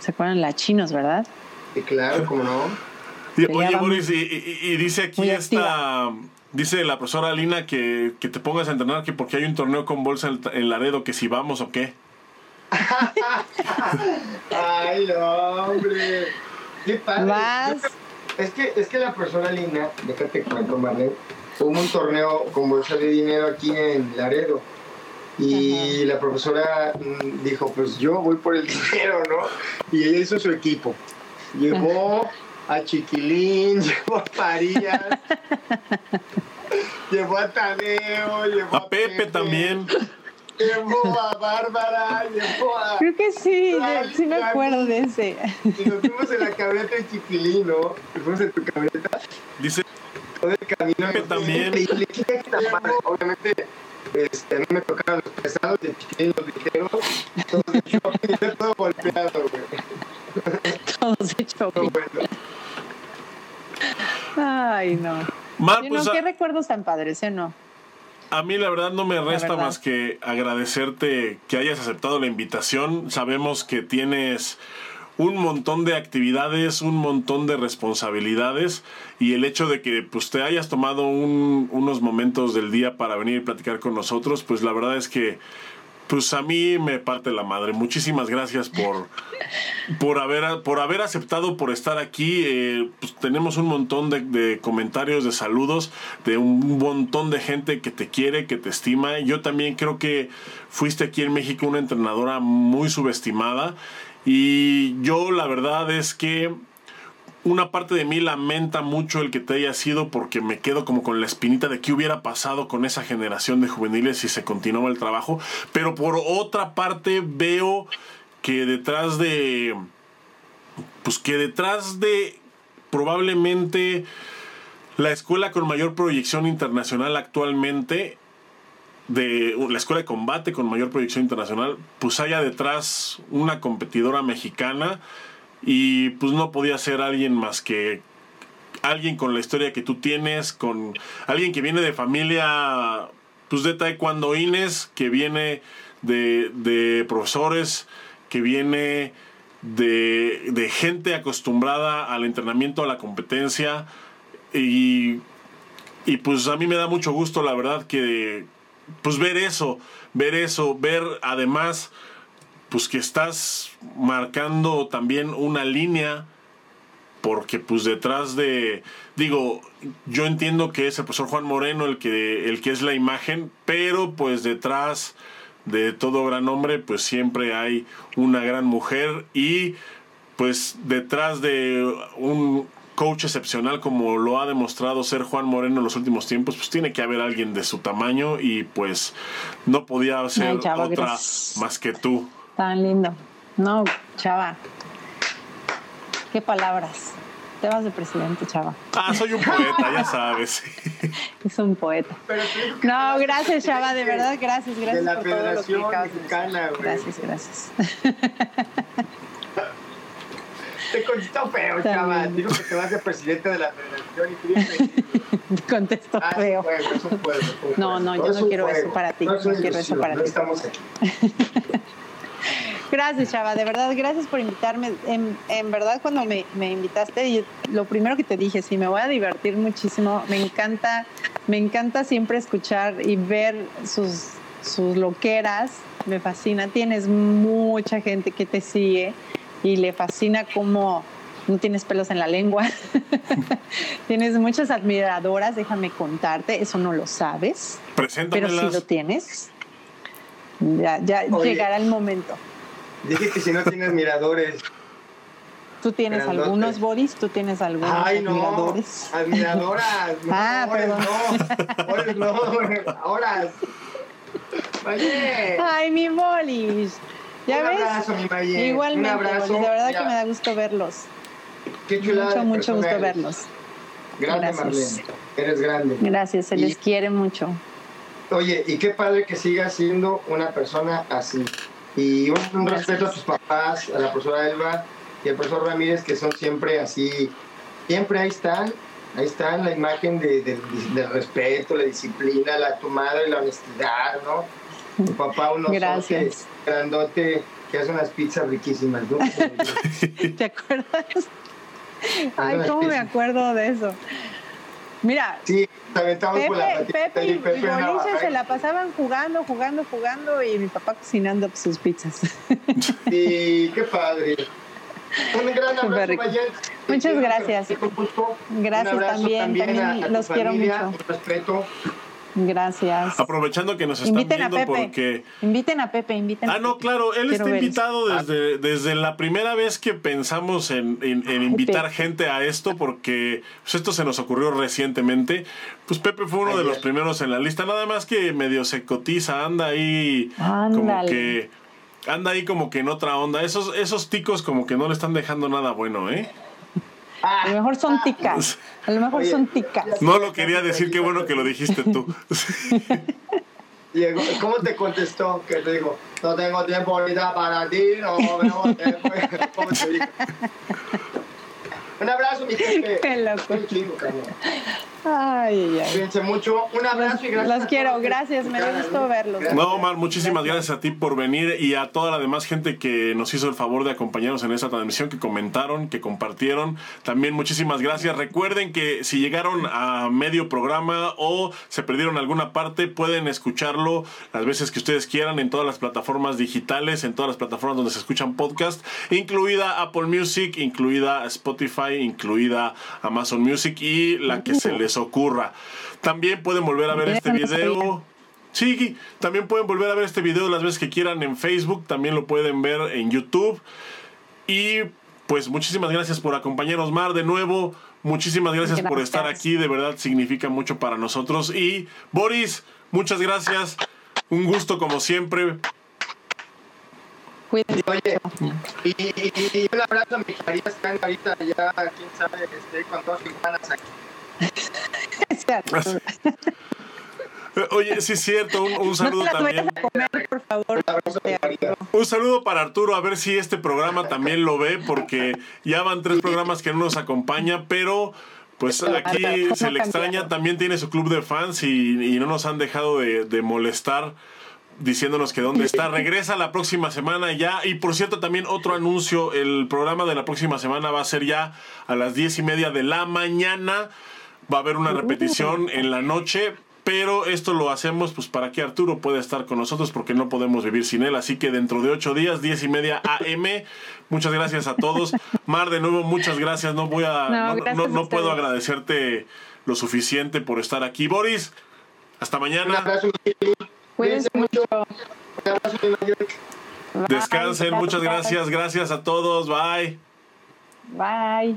¿Se acuerdan la chinos, verdad? Sí, claro, cómo no. oye, Boris, y, dice aquí esta... Dice la profesora Lina que, que, te pongas a entrenar que porque hay un torneo con bolsa en, Laredo, que si vamos o qué. Ay, hombre. Qué padre. Es que, es que la profesora Lina, déjate cuento, Marlene, hubo un torneo con bolsa de dinero aquí en Laredo. Y la profesora mm, dijo, pues yo voy por el dinero, ¿no? Y ella hizo su equipo. Llevó a Chiquilín, llevó a Parías, llevó a Tadeo, llevó a, Pepe, también. Llevó a Bárbara, llevó a. Creo que sí, sí me acuerdo de ese. Y nos fuimos en la camioneta de Chiquilín, ¿no? Nos fuimos en tu camioneta. Dice todo el camino. Que también. Obviamente, este, no me tocaban los pesados y chiquitos los ligeros. Todos de shopping, todo golpeado, güey. Todos de shopping. Bueno. Ay, no. Mar, pues, ¿Qué recuerdos tan padres, eh? No. A mí la verdad no me resta más que agradecerte que hayas aceptado la invitación. Sabemos que tienes un montón de actividades, un montón de responsabilidades y el hecho de que pues, te hayas tomado unos momentos del día para venir y platicar con nosotros, pues la verdad es que pues a mí me parte la madre. Muchísimas gracias por, por, haber, por haber aceptado, por estar aquí. Eh, pues tenemos un montón de, de, comentarios, de saludos, de un montón de gente que te quiere, que te estima. Yo también creo que fuiste aquí en México una entrenadora muy subestimada y yo la verdad es que una parte de mí lamenta mucho el que te haya sido porque me quedo como con la espinita de qué hubiera pasado con esa generación de juveniles si se continuaba el trabajo. Pero por otra parte veo que detrás de... Pues que detrás de probablemente la escuela con mayor proyección internacional actualmente de la escuela de combate con mayor proyección internacional, pues haya detrás una competidora mexicana y pues no podía ser alguien más que alguien con la historia que tú tienes, con alguien que viene de familia pues de taekwondoines, que viene de, de profesores, que viene de, de gente acostumbrada al entrenamiento, a la competencia. Y, y pues a mí me da mucho gusto la verdad que pues ver eso, ver eso, ver además pues que estás marcando también una línea porque pues detrás de digo yo entiendo que es el profesor Juan Moreno el que el que es la imagen pero pues detrás de todo gran hombre pues siempre hay una gran mujer y pues detrás de un coach excepcional como lo ha demostrado ser Juan Moreno en los últimos tiempos, pues tiene que haber alguien de su tamaño y pues no podía ser otra más que tú. Tan lindo. No, chava. Qué palabras. Te vas de presidente, chava. Ah, soy un poeta, ya sabes. Es un poeta. No, gracias, Chava, de verdad, gracias, gracias De la por todo lo que Federación. Mexicana, güey. Gracias, gracias. Te contestó feo, Está chava. bien. Digo que te vas de presidente de la federación y tú dices, Contesto ah, feo. es un juego, es un juego, es un No, no, yo no quiero juego. eso para ti, No, quiero eso para ti. estamos aquí. Gracias, Chava, de verdad, gracias por invitarme. En, en verdad, cuando me, me invitaste, yo- lo primero que te dije, sí, me voy a divertir muchísimo. Me encanta, me encanta siempre escuchar y ver sus, sus loqueras. Me fascina. Tienes mucha gente que te sigue y le fascina cómo no tienes pelos en la lengua. tienes muchas admiradoras, déjame contarte, eso no lo sabes, pero sí Preséntamelas. lo tienes. Ya, ya Oye. llegará el momento. Dije que si no tienes miradores. ¿Tú tienes Grandote. algunos bodies? ¿Tú tienes algunos Ay, no. admiradores? Admiradoras. No, Ah, perdón. no. No. Ahora. Oye. Ay, mi bolis. ¿Ya un ves? abrazo, mi Maye. Igualmente, Un abrazo. bolis, de verdad que me da gusto verlos. Qué chulada. Mucho, mucho gusto eres. verlos. Grande, Gracias. Marlene. Eres grande. Gracias, se Y- les quiere mucho. Oye, y qué padre que sigas siendo una persona así. Y un, respeto a tus papás, a la profesora Elba y al profesor Ramírez, que son siempre así. Siempre ahí están. Ahí están la imagen de, de- del respeto, la disciplina, la tu madre, la honestidad, ¿no? Tu papá, un osote Gracias. grandote que hace unas pizzas riquísimas, ¿no? ¿Te acuerdas? Ay, ¿cómo me acuerdo de eso? Mira, Sí, la Pepe, y y, se la pasaban jugando, jugando, jugando y mi papá cocinando sus pizzas. Sí, qué padre. Un gran abrazo, Muchas gracias. Gracias también, también los quiero mucho. Respeto. Gracias. Aprovechando que nos están Inviten a Pepe. porque... Inviten a Pepe, inviten a Ah, no, claro, él Quiero está ver invitado desde, desde la primera vez que pensamos en, en- en invitar Pepe. gente a esto, porque pues, esto se nos ocurrió recientemente. Pues Pepe fue uno de los primeros en la lista, nada más que medio se cotiza, anda ahí como Ándale. que... Anda ahí como que en otra onda. Esos, esos ticos como que no le estestán dejando nada bueno, ¿eh? A lo mejor son ticas. A lo mejor Oye, son ticas. No lo quería decir, qué bueno que lo dijiste tú. Diego, ¿cómo te contestó? Que te digo, no tengo tiempo ahorita para ti, no tengo tiempo. ¿Cómo te dijo? Un abrazo, mi jefe. Qué loco. Qué chingo, cabrón. Ay, ay. Cuídense mucho. Un abrazo y gracias. Los quiero, gracias, me dio gusto verlos. Gracias. No, Omar, muchísimas gracias a ti por venir y a toda la demás gente que nos hizo el favor de acompañarnos en esta transmisión, que comentaron, que compartieron. También muchísimas gracias. Recuerden que si llegaron a medio programa o se perdieron alguna parte, pueden escucharlo las veces que ustedes quieran en todas las plataformas digitales, en todas las plataformas donde se escuchan podcast, incluida Apple Music, incluida Spotify, incluida Amazon Music y la que se les ocurra. También pueden volver a ver este video. Sí, también pueden volver a ver este video las veces que quieran en Facebook, también lo pueden ver en YouTube. Y pues muchísimas gracias por acompañarnos, Mar, de nuevo. Muchísimas gracias, por estar aquí, de verdad significa mucho para nosotros. Y Boris, muchas gracias. Un gusto como siempre. Cuídense. Oye, y, y- y un abrazo a mis que están ahorita ya, quién sabe, este, con dos hermanas aquí. Oye, sí es cierto, un, saludo también. a comer, por favor. Un saludo para Arturo, a ver si este programa también lo ve, porque ya van tres programas que no nos acompaña, pero pues aquí se le extraña, también tiene su club de fans y, y no nos han dejado de, de molestar diciéndonos que dónde está. Regresa la próxima semana ya. Y por cierto, también otro anuncio, el programa de la próxima semana va a ser ya a las diez y media de la mañana. Va a haber una repetición en la noche. Pero esto lo hacemos pues para que Arturo pueda estar con nosotros porque no podemos vivir sin él. Así que dentro de ocho días, diez y media AM. Muchas gracias a todos. Mar, de nuevo, muchas gracias. No voy a, No, no, a puedo agradecerte lo suficiente por estar aquí. Boris, hasta Un mañana. abrazo, mi Cuídense mucho. Un abrazo. Descansen, muchas gracias. Gracias a todos. Bye. Bye.